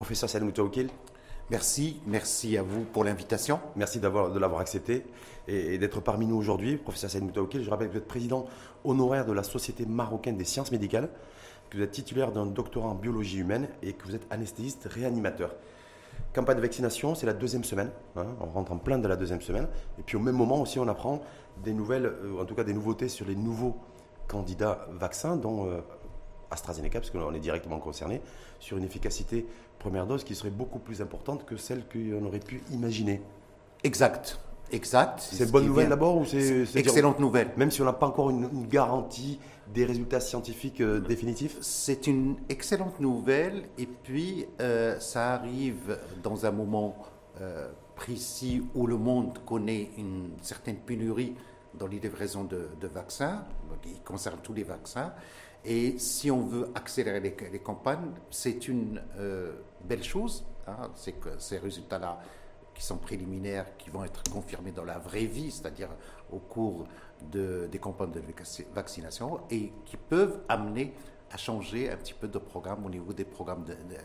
Professeur Salim Moutaoukil, Merci, merci à vous pour l'invitation. merci de l'avoir accepté et, d'être parmi nous aujourd'hui. Professeur Salim Moutaoukil, je rappelle que vous êtes président honoraire de la Société marocaine des sciences médicales, que vous êtes titulaire d'un doctorat en biologie humaine et que vous êtes anesthésiste réanimateur. Campagne de vaccination, c'est la deuxième semaine. hein, on rentre en plein de la deuxième semaine. Et puis au même moment aussi, on apprend des nouvelles, euh, en tout cas des nouveautés sur les nouveaux candidats vaccins, dont euh, AstraZeneca, parce qu'on est directement concerné, sur une efficacité première dose qui serait beaucoup plus importante que celle qu'on aurait pu imaginer. Exact, exact. C'est ce bonne qui nouvelle d'abord ou c'est Excellente nouvelle. Même si on n'a pas encore une, une garantie des résultats scientifiques euh, définitifs C'est une excellente nouvelle et puis euh, ça arrive dans un moment euh, précis où le monde connaît une certaine pénurie dans les livraisons de, de vaccins, il concerne tous les vaccins. Et si on veut accélérer les, campagnes, c'est une euh, belle chose. hein. c'est que ces résultats-là, qui sont préliminaires, qui vont être confirmés dans la vraie vie, c'est-à-dire au cours de- des campagnes de vac- vaccination, et qui peuvent amener à changer un petit peu de programme au niveau des programmes de, de-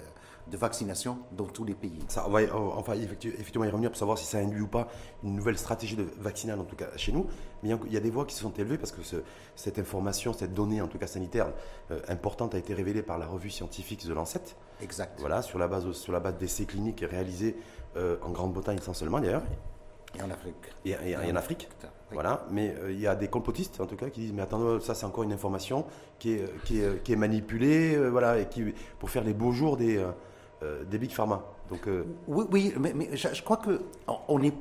de vaccination dans tous les pays. Ça, on va on- enfin, effectivement y revenir pour savoir si ça induit ou pas une nouvelle stratégie de vaccinale, en tout cas chez nous. Mais il y a- des voix qui se sont élevées parce que ce- cette information, cette donnée, en tout cas sanitaire, euh, importante, a été révélée par la revue scientifique The Lancet. Exact. Voilà, sur la base, sur la base d'essais cliniques réalisés euh, en Grande-Bretagne essentiellement d'ailleurs, Et en Afrique. et, et- et en Afrique. Oui. Voilà, mais euh, il y a des complotistes en tout cas qui disent mais attends ça c'est encore une information qui est, qui est, qui est manipulée euh, voilà et qui pour faire les beaux jours des euh, des pharma. Euh, Oui, mais, je, crois que on- est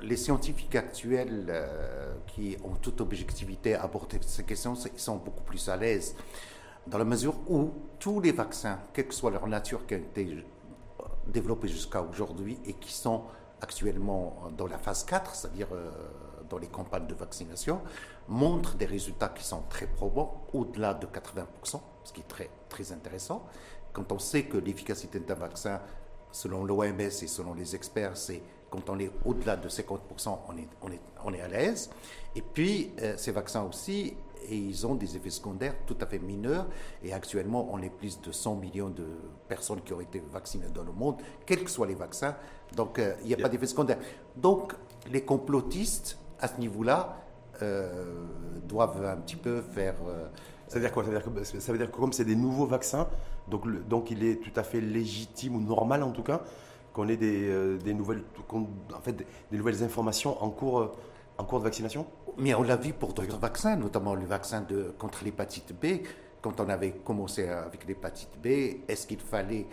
les scientifiques actuels euh, qui ont toute objectivité à aborder ces questions, ils sont beaucoup plus à l'aise dans la mesure où tous les vaccins, quelle que soit leur nature, qui ont été euh, développés jusqu'à aujourd'hui et qui sont actuellement dans la phase 4, c'est-à-dire dans les campagnes de vaccination, montrent des résultats qui sont très probants, au-delà de 80%, ce qui est très, très intéressant. Quand on sait que l'efficacité d'un vaccin, selon l'OMS et selon les experts, c'est quand on est au-delà de 50%, on est, on est, on est à l'aise. Et puis, euh, ces vaccins aussi, et ils ont des effets secondaires tout à fait mineurs. Et actuellement, on est plus de 100 millions de personnes qui ont été vaccinées dans le monde, quels que soient les vaccins. Donc, euh, il n'y a pas d'effet secondaire. Donc, les complotistes, à ce niveau-là, doivent un petit peu faire... euh, ça veut dire quoi? Ça veut dire, que, ça veut dire que comme c'est des nouveaux vaccins, donc, le- donc il est tout à fait légitime ou normal en tout cas qu'on ait des, euh, des nouvelles qu'on- en fait des, des nouvelles informations en cours euh, en cours de vaccination? Mais on l'a vu pour d'autres vaccins, notamment le vaccin de, contre l'hépatite B. Quand on avait commencé avec l'hépatite B, est-ce qu'il fallait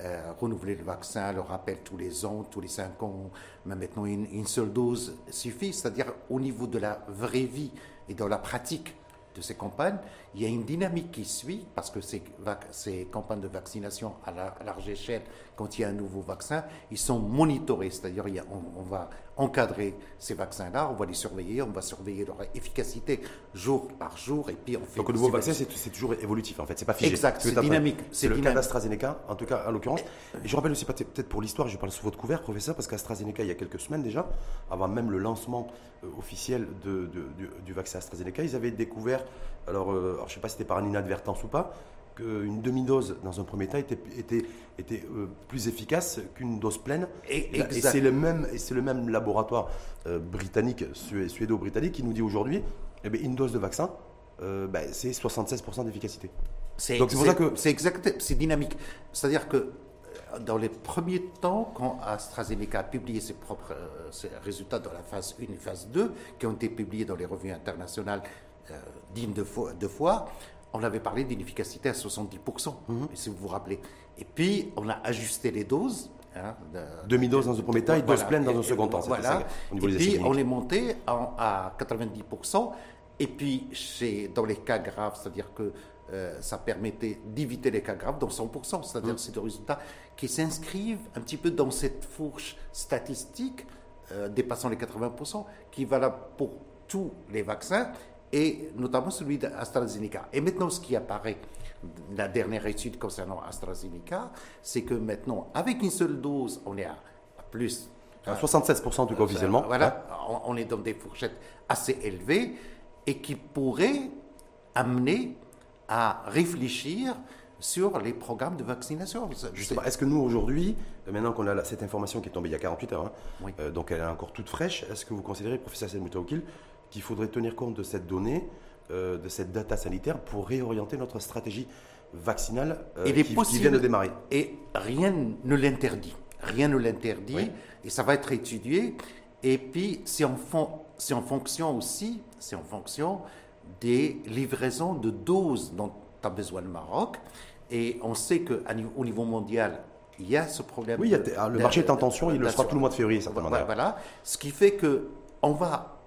euh, renouveler le vaccin, le rappel tous les ans, tous les cinq ans Mais maintenant, une, une seule dose suffit. C'est-à-dire, au niveau de la vraie vie et dans la pratique de ces campagnes, il y a une dynamique qui suit, parce que ces, campagnes de vaccination à, la- à large échelle, quand il y a un nouveau vaccin, ils sont monitorés, c'est-à-dire on, on va encadrer ces vaccins-là, on va les surveiller, on va surveiller leur efficacité jour par jour, et puis on fait... Donc le nouveau vaccin c'est toujours évolutif en fait, c'est pas figé. Exact, c'est dynamique, C'est c'est le cas dynamique. d'AstraZeneca, en tout cas en l'occurrence. Et je rappelle aussi peut- peut-être pour l'histoire, je parle sous votre couvert, professeur, parce qu'AstraZeneca il y a quelques semaines déjà, avant même le lancement euh, officiel de- de- du, du vaccin AstraZeneca, ils avaient découvert, alors, euh, alors, je ne sais pas si c'était par inadvertance ou pas, qu'une demi-dose dans un premier temps était, était, était euh, plus efficace qu'une dose pleine. Et- c'est le même, et c'est le même laboratoire euh, britannique, sué- suédo-britannique, qui nous dit aujourd'hui, eh bien, une dose de vaccin, euh, ben, c'est 76% d'efficacité. C'est exact, c'est dynamique. C'est-à-dire que dans les premiers temps, quand AstraZeneca a publié ses propres ses résultats dans la phase 1 et phase 2, qui ont été publiés dans les revues internationales euh, dignes de foi, de foi, on avait parlé d'une efficacité à 70%, Mhm. si vous vous rappelez. Et puis, on a ajusté les doses. hein, de- Demi-dose dans un premier temps et dose pleine dans un second temps. Voilà. ça, au et puis, on est monté en- à 90%. Et puis, chez, dans les cas graves, c'est-à-dire que euh, ça permettait d'éviter les cas graves dans 100%. C'est-à-dire que c'est des résultats qui s'inscrivent un petit peu dans cette fourche statistique euh, dépassant les 80%, qui est valable pour tous les vaccins et notamment celui d'AstraZeneca. Et maintenant, ce qui apparaît, la dernière étude concernant AstraZeneca, c'est que maintenant, avec une seule dose, on est à plus À 76% en tout cas officiellement. voilà, on, on est dans des fourchettes assez élevées et qui pourraient amener à réfléchir sur les programmes de vaccination. Justement, est-ce que nous, aujourd'hui, euh, maintenant qu'on a cette information qui est tombée il y a 48 heures, hein, euh, donc elle est encore toute fraîche, est-ce que vous considérez, professeur Selmoutaoukil, qu'il faudrait tenir compte de cette donnée, euh, de cette data sanitaire pour réorienter notre stratégie vaccinale qui, qui, vient de démarrer Et rien ne l'interdit. Rien ne l'interdit. Et ça va être étudié. Et puis, c'est en, c'est en fonction aussi, c'est en fonction des livraisons de doses dont a besoin le Maroc. Et on sait qu'au niveau mondial, il y a ce problème. Oui, ah, le marché est en tension, il le sera tout le mois de février, certainement. Voilà, ce qui fait que on va,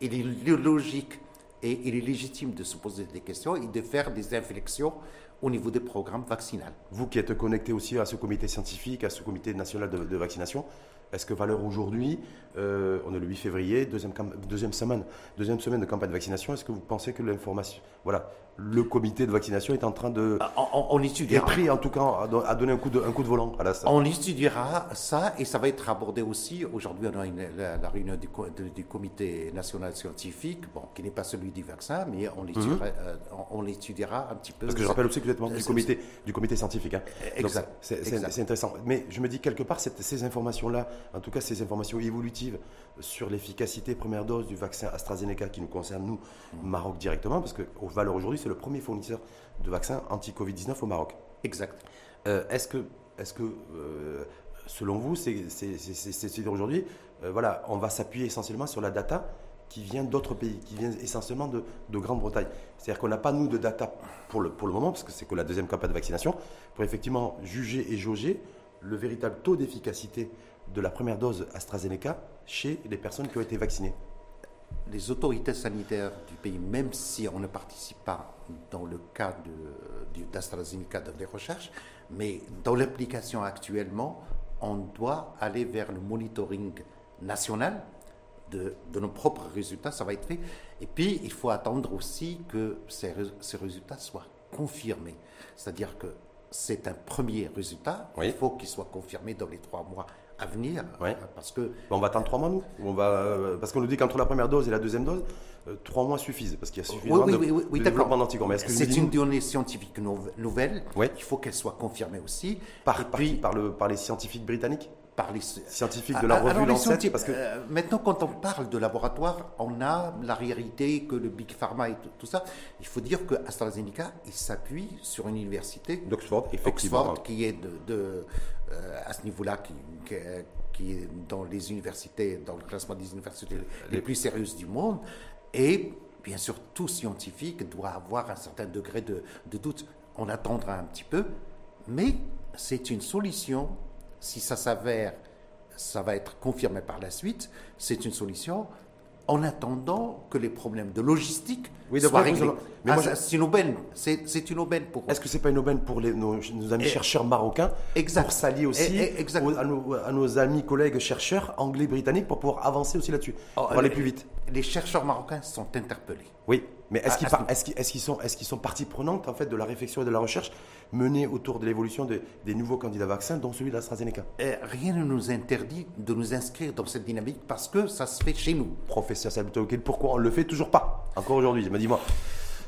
il est logique et il est légitime de se poser des questions et de faire des inflexions au niveau des programmes vaccinaux. Vous qui êtes connecté aussi à ce comité scientifique, à ce comité national de vaccination, est-ce que Valeur aujourd'hui, euh, on est le 8 février, deuxième, deuxième, semaine, deuxième semaine de campagne de vaccination, est-ce que vous pensez que l'information, voilà, le comité de vaccination est en train de... Ah, on, on étudiera. Est pris en tout cas à donner un coup de, un coup de volant à la On étudiera ça et ça va être abordé aussi. Aujourd'hui, on a la, réunion du, comité national scientifique, bon, qui n'est pas celui du vaccin, mais on l'étudiera, mhm. euh, on, l'étudiera un petit peu. Parce que je rappelle aussi que vous êtes membre du comité, du comité scientifique. Hein. Exact. C'est intéressant. Mais je me dis quelque part, ces informations-là, en tout cas ces informations évolutives sur l'efficacité première dose du vaccin AstraZeneca qui nous concerne, nous, Maroc directement, parce qu'au Valeur aujourd'hui, c'est le premier fournisseur de vaccins anti-Covid-19 au Maroc. Exact. Euh, est-ce que, est que euh, selon vous, c'est aujourd'hui, euh, voilà, on va s'appuyer essentiellement sur la data qui vient d'autres pays, qui vient essentiellement de, de Grande-Bretagne? C'est-à-dire qu'on n'a pas, nous, de data pour le, pour le moment, parce que c'est que la deuxième campagne de vaccination, pour effectivement juger et jauger le véritable taux d'efficacité de la première dose AstraZeneca chez les personnes qui ont été vaccinées Les autorités sanitaires du pays, même si on ne participe pas dans le cas d'AstraZeneca dans les recherches, mais dans l'application actuellement, on doit aller vers le monitoring national de, nos propres résultats, ça va être fait. Et puis, il faut attendre aussi que ces, ces résultats soient confirmés. C'est-à-dire que c'est un premier résultat, il faut qu'il soit confirmé dans les trois mois à venir. Euh, parce que... On va attendre trois mois, nous on va, euh, Parce qu'on nous dit qu'entre la première dose et la deuxième dose, euh, trois mois suffisent, parce qu'il y a suffisamment oui, oui, oui, de, développement d'anticorps. C'est une donnée scientifique nouvelle, il faut qu'elle soit confirmée aussi. Par, puis, par, le, par les scientifiques britanniques? Par les scientifiques de la ah, revue Lancet parce que maintenant quand on parle de laboratoire on a la réalité que le big pharma et tout, ça il faut dire que AstraZeneca il s'appuie sur une université d'Oxford Oxford qui est de, euh, à ce niveau-là, qui, qui, est dans les universités, dans le classement des universités les plus sérieuses du monde. Et bien sûr, tout scientifique doit avoir un certain degré de, de doute. On attendra un petit peu, mais c'est une solution. Si ça s'avère, ça va être confirmé par la suite, c'est une solution en attendant que les problèmes de logistique soient réglés. Mais ah, c'est une aubaine. C'est une aubaine pour. Est-ce que c'est pas une aubaine pour les, nos, amis chercheurs marocains exact. pour s'allier aussi à, nos, amis collègues chercheurs anglais britanniques pour pouvoir avancer aussi là-dessus, oh, pour aller plus vite. Les chercheurs marocains sont interpellés. Oui. Mais est-ce qu'ils est sont, est sont partie prenante en fait, de la réflexion et de la recherche menée autour de l'évolution des nouveaux candidats vaccins, dont celui d'AstraZeneca? Rien ne nous interdit de nous inscrire dans cette dynamique parce que ça se fait chez nous. Professeur Sabitokil, pourquoi on ne le fait toujours pas? Encore aujourd'hui, dis-moi.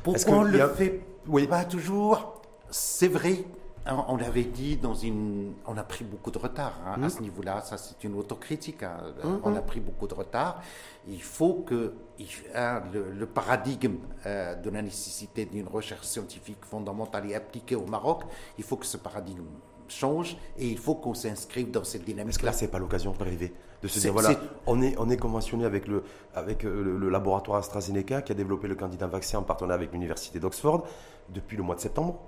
Pourquoi on ne le fait oui. pas toujours? C'est vrai on avait dit dans une. On a pris beaucoup de retard hein, à ce niveau-là, ça c'est une autocritique. Hein. Hum, on a pris beaucoup de retard. Il faut que hein, le, paradigme euh, de la nécessité d'une recherche scientifique fondamentale et appliquée au Maroc, il faut que ce paradigme change et il faut qu'on s'inscrive dans cette dynamique. Est-ce que là, c'est pas l'occasion d'arriver de se dire voilà, on est, on est conventionné avec, le, avec euh, le, le, laboratoire AstraZeneca qui a développé le candidat vaccin en partenariat avec l'université d'Oxford depuis le mois de septembre?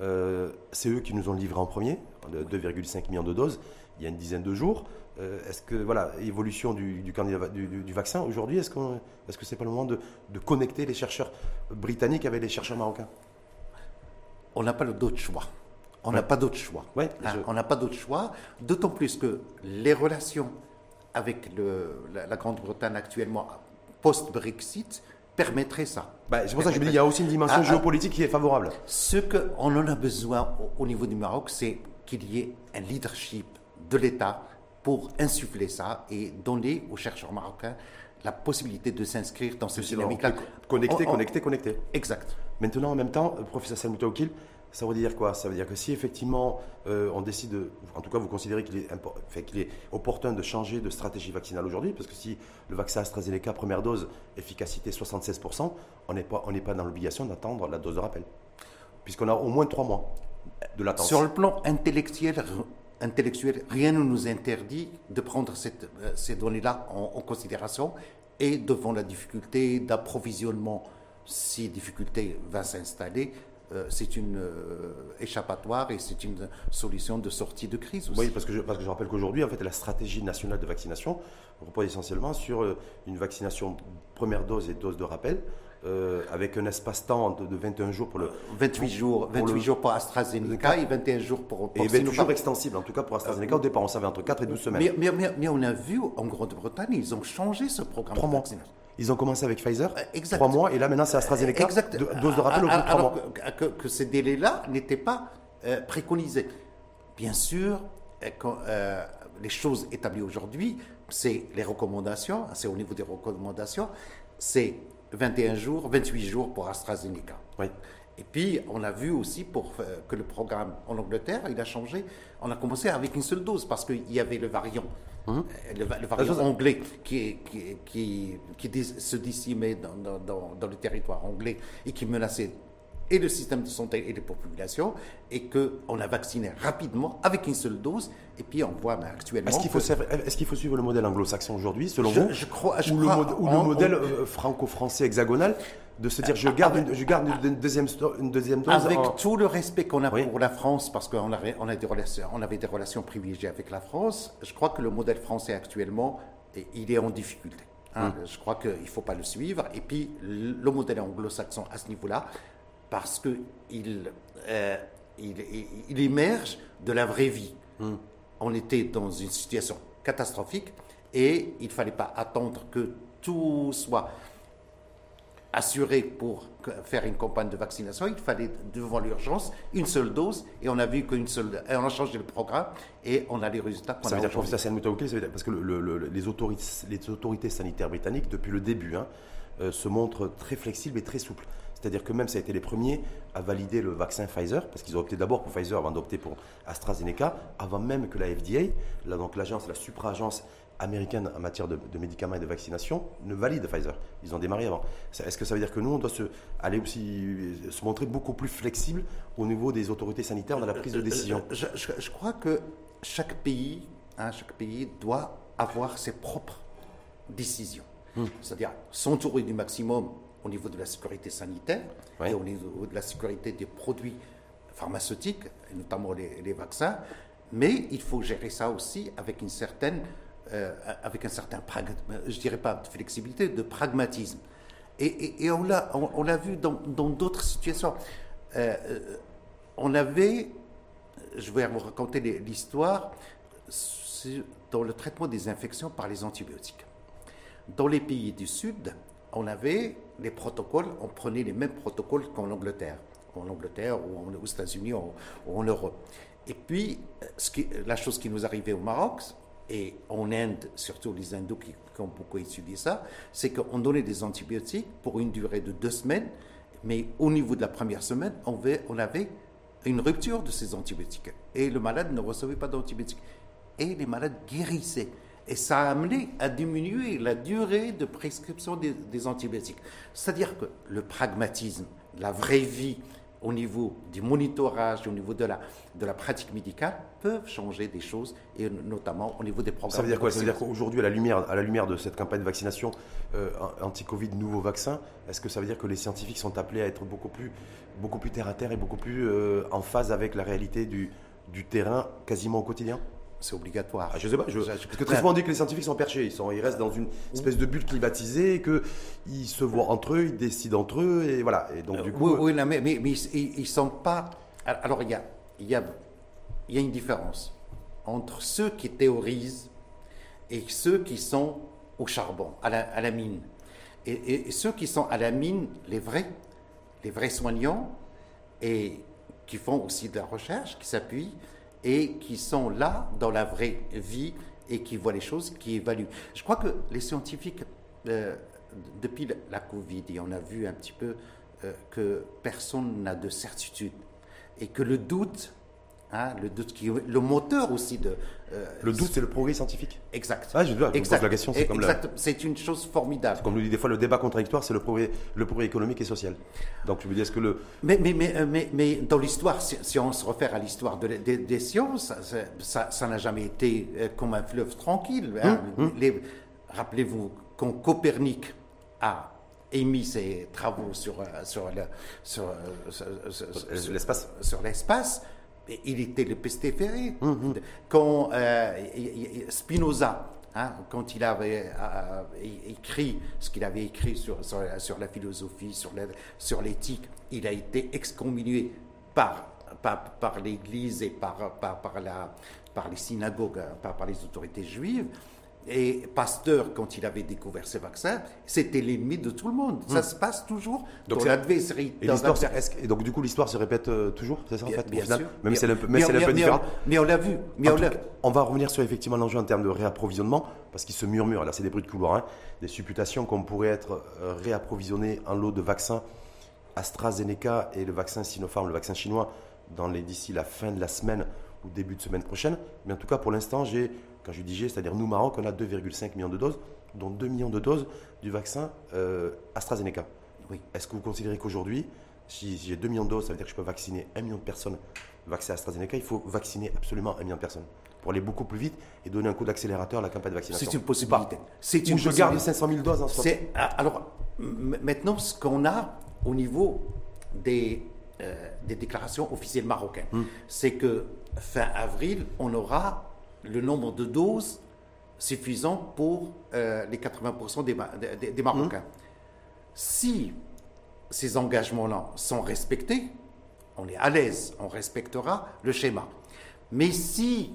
Euh, c'est eux qui nous ont livré en premier, 2,5 millions de doses, il y a une dizaine de jours. Euh, est-ce que, voilà, évolution du, candidat, du, vaccin aujourd'hui, est-ce, est-ce que c'est pas le moment de, connecter les chercheurs britanniques avec les chercheurs marocains? On n'a pas d'autre choix. On n'a pas d'autre choix. Hein, on n'a pas d'autre choix, d'autant plus que les relations avec la Grande-Bretagne actuellement post-Brexit permettrait ça. Bah, c'est pour ça que je me dis qu'il y a aussi une dimension ah, ah. géopolitique qui est favorable. Ce qu'on en a besoin au, niveau du Maroc, c'est qu'il y ait un leadership de l'État pour insuffler ça et donner aux chercheurs marocains la possibilité de s'inscrire dans ce dynamique-là. Connecté, connecté, connecté. Exact. Maintenant, en même temps, professeur Salmouta Ça veut dire quoi? Ça veut dire que si effectivement euh, on décide, en tout cas vous considérez qu'il est, est, opportun de changer de stratégie vaccinale aujourd'hui, parce que si le vaccin AstraZeneca, première dose, efficacité 76%, on n'est pas, pas dans l'obligation d'attendre la dose de rappel, puisqu'on a au moins trois mois de latence. Sur le plan intellectuel, intellectuel rien ne nous interdit de prendre euh, ces données-là en, considération et devant la difficulté d'approvisionnement, si difficulté va s'installer, c'est une euh, échappatoire et c'est une solution de sortie de crise aussi. Oui, parce que je, parce que je rappelle qu'aujourd'hui, en fait, la stratégie nationale de vaccination repose essentiellement sur euh, une vaccination première dose et dose de rappel. avec un espace-temps de, 21 jours pour le 28 jours, 28 jours pour AstraZeneca et 21 jours pour, pour et 28 jours extensibles en tout cas pour AstraZeneca. au départ, on savait entre 4 et 12 semaines. Mais, mais, mais, on a vu en Grande-Bretagne, ils ont changé ce programme. Trois mois. Ils ont commencé avec Pfizer, exact. trois mois, et là maintenant c'est AstraZeneca, exact. dose de rappel au bout de trois mois. Que, que, ces délais-là n'étaient pas euh, préconisés. Bien sûr, euh, quand, euh, les choses établies aujourd'hui, c'est les recommandations, c'est au niveau des recommandations, c'est 21 jours, 28 jours pour AstraZeneca. Oui. Et puis, on a vu aussi pour que le programme en Angleterre, il a changé. On a commencé avec une seule dose parce qu'il y avait le variant Hein? Le, variant anglais qui, qui, qui, se dissimait dans, dans, dans, le territoire anglais et qui menaçait et le système de santé et les populations, et qu'on a vacciné rapidement avec une seule dose, et puis on voit actuellement... Est-ce qu'il faut, est qu'il faut, suivre le modèle anglo-saxon aujourd'hui, selon vous je crois, Ou, le, ou le, modèle euh, franco-français hexagonal de se dire je garde, une, je garde une, deuxième, une deuxième dose Avec tout le respect qu'on a pour la France, parce qu'on avait, on a des relations, on avait des relations privilégiées avec la France, je crois que le modèle français actuellement, il est en difficulté. Hein. Hmm. Je crois qu'il ne faut pas le suivre. Et puis, le modèle anglo-saxon à ce niveau-là, parce qu'il euh, il, il, émerge de la vraie vie. Hmm. On était dans une situation catastrophique et il ne fallait pas attendre que tout soit assuré pour faire une campagne de vaccination, il fallait devant l'urgence une seule dose et on a vu qu'une seule, et on a changé le programme et on a les résultats qu'on ça veut dire, professeur parce que les, autorités, les autorités sanitaires britanniques depuis le début hein, euh, se montrent très flexibles et très souples. C'est-à-dire que même ça a été les premiers à valider le vaccin Pfizer, parce qu'ils ont opté d'abord pour Pfizer avant d'opter pour AstraZeneca, avant même que la FDA, là, donc l'agence, la supra-agence américaine en matière de, médicaments et de vaccination, ne valide Pfizer. Ils ont démarré avant. Est-ce que ça veut dire que nous, on doit se, aller aussi se montrer beaucoup plus flexible au niveau des autorités sanitaires dans la prise de décision? Je, crois que chaque pays, hein, chaque pays doit avoir ses propres décisions. Hmm. C'est-à-dire s'entourer du maximum au niveau de la sécurité sanitaire et au niveau de la sécurité des produits pharmaceutiques, notamment les, vaccins, mais il faut gérer ça aussi avec une certaine, euh, avec un certain, je dirais pas de flexibilité, de pragmatisme. Et, et, on l'a on, l'a vu dans d'autres situations. Euh, euh, on avait, je vais vous raconter l'histoire, dans le traitement des infections par les antibiotiques. Dans les pays du Sud, on avait les protocoles, on prenait les mêmes protocoles qu'en Angleterre, en Angleterre ou aux États-Unis ou, en Europe. Et puis, qui, la chose qui nous arrivait au Maroc, et en Inde, surtout les Indos qui, ont beaucoup étudié ça, c'est qu'on donnait des antibiotiques pour une durée de deux semaines, mais au niveau de la première semaine, on avait une rupture de ces antibiotiques. Et le malade ne recevait pas d'antibiotiques. Et les malades guérissaient. Et ça a amené à diminuer la durée de prescription des, antibiotiques. C'est-à-dire que le pragmatisme, la vraie vie, au niveau du monitorage, au niveau de la, de la pratique médicale, peuvent changer des choses, et notamment au niveau des programmes. Ça veut dire quoi? Ça veut dire qu'aujourd'hui, à, la lumière, à la lumière de cette campagne de vaccination euh, anti-Covid, nouveau vaccin, est-ce que ça veut dire que les scientifiques sont appelés à être beaucoup plus, beaucoup plus terre à terre et beaucoup plus euh, en phase avec la réalité du, du terrain quasiment au quotidien? C'est obligatoire. Ah, je sais pas. Je, parce que très souvent on dit que les scientifiques sont perchés. Ils, sont, ils restent dans une espèce de bulle climatisée, qu'ils se voient entre eux, ils décident entre eux, et voilà. Et donc, du coup, oui, oui mais, mais, ils ne sont pas. Alors, il y a, il y, a, il y a une différence entre ceux qui théorisent et ceux qui sont au charbon, à la, à la mine. Et, et, ceux qui sont à la mine, les vrais, les vrais soignants, et qui font aussi de la recherche, qui s'appuient et qui sont là dans la vraie vie et qui voient les choses, qui évaluent. Je crois que les scientifiques, euh, depuis la Covid, et on a vu un petit peu euh, que personne n'a de certitude. et que le doute, hein, le doute qui est le moteur aussi de. euh, le doute, c'est le progrès scientifique. Exact. Ah, je, je pose la question, c'est comme exact. C'est une chose formidable. Comme nous dit des fois, le débat contradictoire, c'est le progrès, le progrès économique et social. Donc je me dis, est-ce que le. Mais, mais, mais, euh, mais, mais dans l'histoire, si, si, on se réfère à l'histoire de, de, des sciences, ça n'a jamais été euh, comme un fleuve tranquille. Hein. Mmh, mmh. Rappelez-vous, quand Copernic a émis ses travaux sur, sur, le, sur, sur l'espace. Sur l'espace, il était le pestiféré. Mmh, mmh. Quand euh, Spinoza, hein, quand il avait euh, écrit ce qu'il avait écrit sur, sur, sur, la philosophie, sur l'éthique, il a été excommunié par, par, par l'Église et par, par, par, la, par les synagogues, par, par les autorités juives. Et Pasteur, quand il avait découvert ces vaccins, c'était l'ennemi de tout le monde. Ça se passe toujours donc dans l'adversaire. Et, et, donc, du coup, l'histoire se répète euh, toujours, c'est ça en fait Bien sûr. Même si elle est un peu, mais, mais, un peu différente. Mais on l'a vu. Mais on, cas, on va revenir sur effectivement l'enjeu en termes de réapprovisionnement, parce qu'il se murmure, là c'est des bruits de couloir, hein, des supputations qu'on pourrait être euh, réapprovisionné en lot de vaccins AstraZeneca et le vaccin Sinopharm, le vaccin chinois, dans les d'ici la fin de la semaine ou début de semaine prochaine. Mais en tout cas, pour l'instant, j'ai, quand je dis j'ai, c'est-à-dire nous, Maroc, on a 2,5 millions de doses, dont 2 millions de doses du vaccin euh, AstraZeneca. Oui. Est-ce que vous considérez qu'aujourd'hui, si j'ai 2 millions de doses, ça veut dire que je peux vacciner 1 million de personnes vaccin AstraZeneca, il faut vacciner absolument 1 million de personnes pour aller beaucoup plus vite et donner un coup d'accélérateur à la campagne de vaccination. C'est une possibilité. C'est Ou une je garde possibilité. 500 000 doses en. C'est- ah, alors, maintenant, ce qu'on a au niveau des, euh, des déclarations officielles marocaines, Hmm. c'est que fin avril, on aura le nombre de doses suffisant pour euh, les 80% des, Ma- des- des Marocains. Hmm. Si ces engagements-là sont respectés, on est à l'aise, on respectera le schéma. Mais si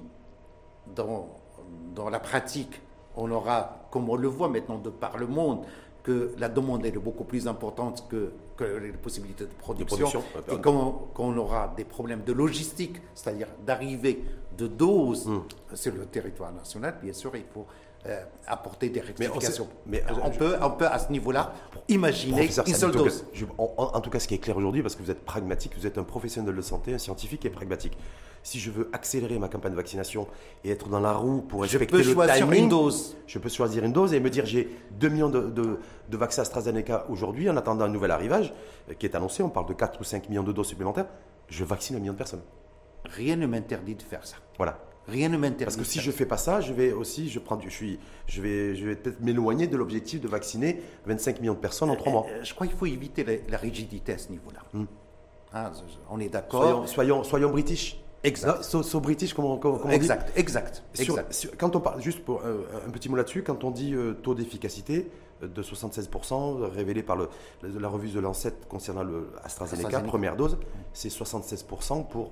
dans, dans la pratique, on aura, comme on le voit maintenant de par le monde, que la demande est beaucoup plus importante que, que les possibilités de production, et qu'on aura des problèmes de logistique, c'est-à-dire d'arrivée de doses Hmm. sur le territoire national, bien sûr, il faut euh, apporter des Mais on rectifications. mais, euh, on, je- peut, on peut, à ce niveau-là, imaginer une seule dose. Je- en, tout cas, ce qui est clair aujourd'hui, parce que vous êtes pragmatique, vous êtes un professionnel de santé, un scientifique et pragmatique. Si je veux accélérer ma campagne de vaccination et être dans la roue pour Je respecter peux le choisir timing, une dose. je peux choisir une dose et me dire j'ai 2 millions de, de- de vaccins AstraZeneca aujourd'hui en attendant un nouvel arrivage euh, qui est annoncé. On parle de 4 ou 5 millions de doses supplémentaires. Je vaccine un million de personnes. Rien ne m'interdit de faire ça. Voilà. Rien ne m'interdit. Parce que si je fais pas ça, je vais aussi, je prends, du- je suis, je vais, je vais peut-être m'éloigner de l'objectif de vacciner 25 millions de personnes en 3 mois. Euh, Je crois qu'il faut éviter la, la rigidité à ce niveau-là. Je- je- on est d'accord. Soyons, soyons, soyons british. Exact. So, so british, comment, comment, comment on dit Exact, exact, Sur- exact. sur- quand on parle, juste pour euh, un petit mot là-dessus, quand on dit euh, taux d'efficacité euh, de 76%, euh, révélé par le- la, la revue de Lancet concernant le AstraZeneca, AstraZeneca. première dose, c'est 76% pour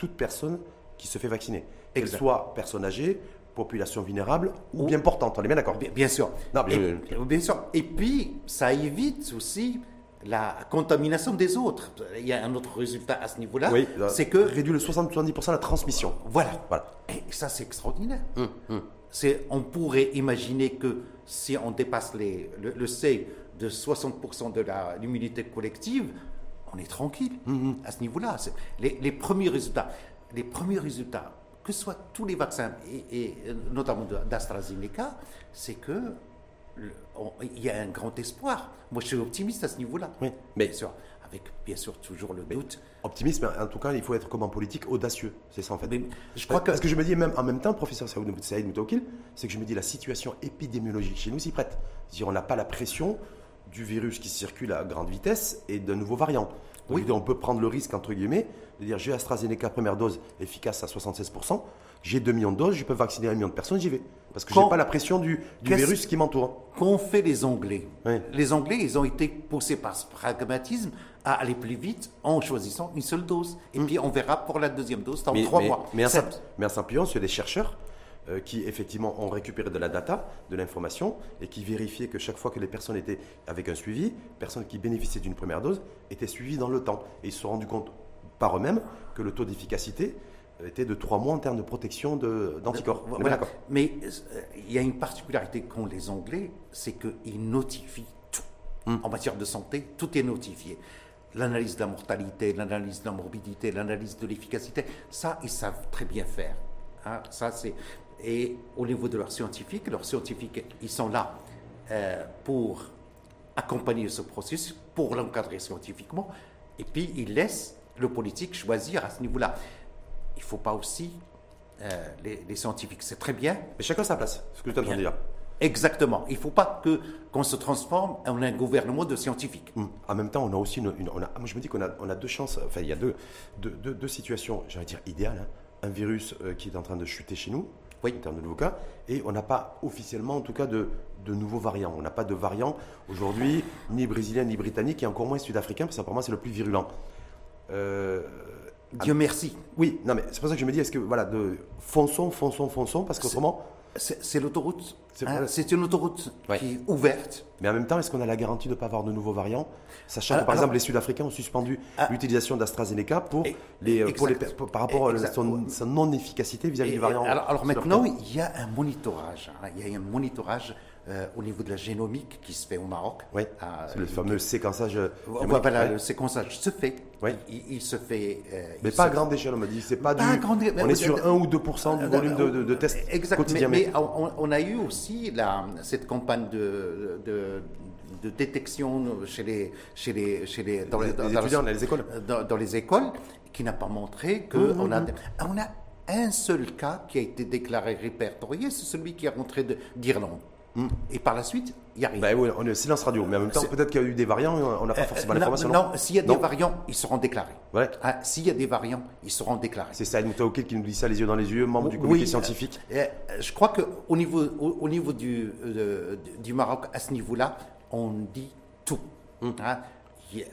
toute personne qui se fait vacciner. Qu'elle soit personne âgée, population vulnérable ou bien portante, on est bien d'accord Bien, bien sûr. Non, mais et, bien sûr. Et puis, ça évite aussi la contamination des autres. Il y a un autre résultat à ce niveau-là, Oui, euh, c'est que réduit le 60-70% la transmission. Voilà. Voilà. Et ça, c'est extraordinaire. Hum, C'est, on pourrait imaginer que si on dépasse les, le, le seuil de 60% de la- l'immunité collective, on est tranquille Hum, à ce niveau-là. C'est- Les, les premiers résultats, les premiers résultats, que ce soit tous les vaccins, et, et notamment d'AstraZeneca, c'est que le- on- il y a un grand espoir. Moi, je suis optimiste à ce niveau-là. Oui, mais- bien sûr, avec bien sûr toujours le doute. Optimisme, en tout cas, il faut être comme en politique audacieux. C'est ça en fait. Mais je crois que Parce que je me dis, même en même temps, professeur Saïd Saïd Moutaoukil, c'est que je me dis la situation épidémiologique chez nous s'y prête. C'est-à-dire, on n'a pas la pression du virus qui circule à grande vitesse et d'un nouveau variant. Donc, Oui. on peut prendre le risque, entre guillemets, de dire j'ai AstraZeneca première dose efficace à 76%, j'ai 2 millions de doses, je peux vacciner 1 million de personnes, j'y vais. Parce que je n'ai pas la pression du, virus qui m'entoure. qu'ont fait les Anglais Oui. Les Anglais, ils ont été poussés par ce pragmatisme à aller plus vite en choisissant une seule dose. Et puis on verra pour la deuxième dose dans mais, trois mais- mois. Mais en s'appuyant sur des chercheurs qui, effectivement, ont récupéré de la data, de l'information, et qui vérifiaient que chaque fois que les personnes étaient avec un suivi, personnes qui bénéficiaient d'une première dose étaient suivies dans le temps. Et ils se sont rendus compte par eux-mêmes que le taux d'efficacité euh, était de 3 mois en termes de protection d'anticorps. Voilà. Mais euh, il y a une particularité qu'ont les Anglais, c'est qu'ils notifient tout. Hmm. En matière de santé, tout est notifié. l'analyse de la mortalité, l'analyse de la morbidité, l'analyse de l'efficacité, ça, ils savent très bien faire. Hein. ça, c'est... Et au niveau de leurs scientifiques, leurs scientifiques, ils sont là euh, pour accompagner ce processus, pour l'encadrer scientifiquement, et puis ils laissent le politique choisir à ce niveau-là. Il ne faut pas aussi... Euh, les, scientifiques, c'est très bien. Mais chacun sa place, ce que tu as dire. Exactement. Il ne faut pas que, qu'on se transforme en un gouvernement de scientifiques. Hum. En même temps, on a aussi une. on a, moi, je me dis qu'on a, on a deux chances. Enfin, il y a deux, deux, deux, situations, j'allais dire idéales. Hein. Un virus euh, qui est en train de chuter chez nous, oui. en termes de nouveaux cas, et on n'a pas officiellement, en tout cas, de, de nouveaux variants. On n'a pas de variant aujourd'hui, ni brésilien, ni britannique, et encore moins sud-africain, parce que pour moi, c'est le plus virulent. Euh, Dieu merci. Oui, non, mais c'est pour ça que je me dis, est-ce que, voilà, de fonçons, fonçons, fonçons, parce qu'autrement. C'est l'autoroute. Hein, c'est une autoroute qui est ouverte. Mais en même temps, est-ce qu'on a la garantie de ne pas avoir de nouveaux variants Sachant que, par exemple, les Sud-Africains ont suspendu ah. l'utilisation d'AstraZeneca pour les, pour les, par rapport à son, non-efficacité vis-à-vis du variant. Alors, maintenant, il y a un monitorage. Hein. il y a un monitorage euh, au niveau de la génomique qui se fait au Maroc. Oui, c'est le fameux séquençage. Euh, voilà, le séquençage se fait. Oui. Il, se fait. Euh, mais pas à grande échelle, on m'a dit. C'est pas, du. on est sur 1 ou 2% du volume de, de, tests quotidiens. Mais, on, a eu aussi la, cette campagne de, de détection chez les, chez les, chez les, dans les, étudiants, dans les écoles, dans, les écoles, qui n'a pas montré que mmh, on a, mmh. on a un seul cas qui a été déclaré répertorié, c'est celui qui est rentré d'Irlande. Et par la suite, il y a rien. Ben oui, on est silence radio, mais en même temps, peut-être qu'il y a eu des variants, on n'a pas euh, forcément l'information. Non, s'il y a des variants, ils seront déclarés. Ouais. Ah, s'il y a des variants, ils seront déclarés. C'est Saïd Moutaoukil qui nous dit ça les yeux dans les yeux, membre du comité scientifique. Euh, je crois qu'au niveau, au, niveau du, du Maroc, à ce niveau-là, on dit tout. Hum. Hein.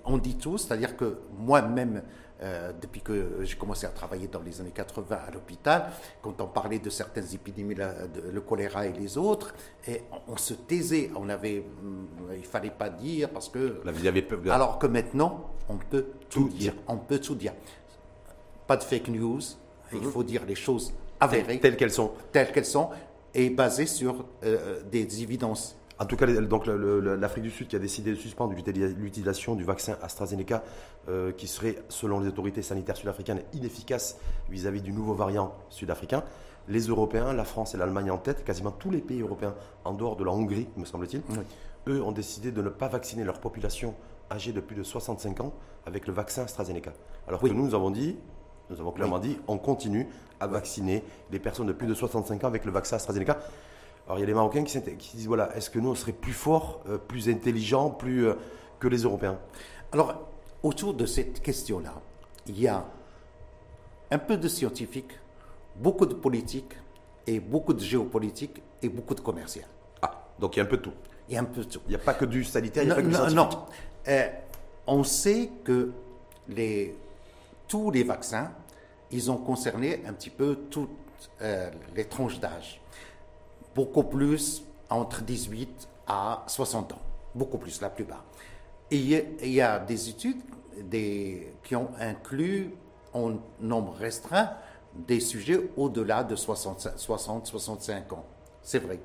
On dit tout, c'est-à-dire que moi-même, euh, depuis que j'ai commencé à travailler dans les années 80 à l'hôpital, quand on parlait de certaines épidémies, le choléra et les autres, et on, se taisait, on avait, mm, il fallait pas dire parce que. Alors que maintenant, on peut tout, dire. On peut tout dire. Pas de fake news. Il mhm. faut dire les choses avérées, telles qu'elles sont, telles qu'elles sont, et basées sur euh, des évidences en tout cas, donc l'Afrique du Sud qui a décidé de suspendre l'utilisation du vaccin AstraZeneca, euh, qui serait, selon les autorités sanitaires sud-africaines, inefficace vis-à-vis du nouveau variant sud-africain. Les Européens, la France et l'Allemagne en tête, quasiment tous les pays européens, en dehors de la Hongrie, me semble-t-il, eux ont décidé de ne pas vacciner leur population âgée de plus de 65 ans avec le vaccin AstraZeneca. Alors que nous, nous avons dit, nous avons clairement dit, on continue à vacciner les personnes de plus de 65 ans avec le vaccin AstraZeneca. Alors il y a les Marocains qui, qui disent voilà, est-ce que nous on serait plus forts, euh, plus intelligents, plus euh, que les Européens? Alors autour de cette question-là, il y a un peu de scientifique, beaucoup de politique et beaucoup de géopolitique et beaucoup de commercial. Ah, donc il y a un peu de tout. Il y a un peu de tout. Il n'y a pas que du sanitaire, il n'y a pas que du scientifique. Non, euh, on sait que les, tous les vaccins, ils ont concerné un petit peu toutes les tranches d'âge beaucoup plus entre 18 à 60 ans, beaucoup plus la plupart. Et il y a des études des, qui ont inclus en nombre restreint des sujets au-delà de 60-65 ans. C'est vrai.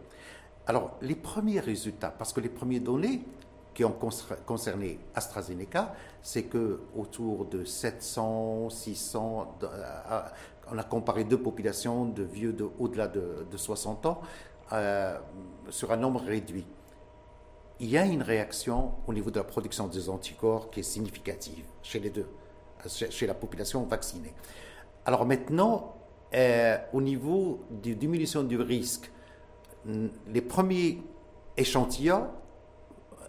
Alors, les premiers résultats, parce que les premiers données qui ont concerné AstraZeneca, c'est que autour de 700, 600, euh, on a comparé deux populations de vieux de au-delà de, de 60 ans, euh, sur un nombre réduit, il y a une réaction au niveau de la production des anticorps qui est significative chez les deux, chez la population vaccinée. Alors maintenant, euh, au niveau de diminution du risque, les premiers échantillons,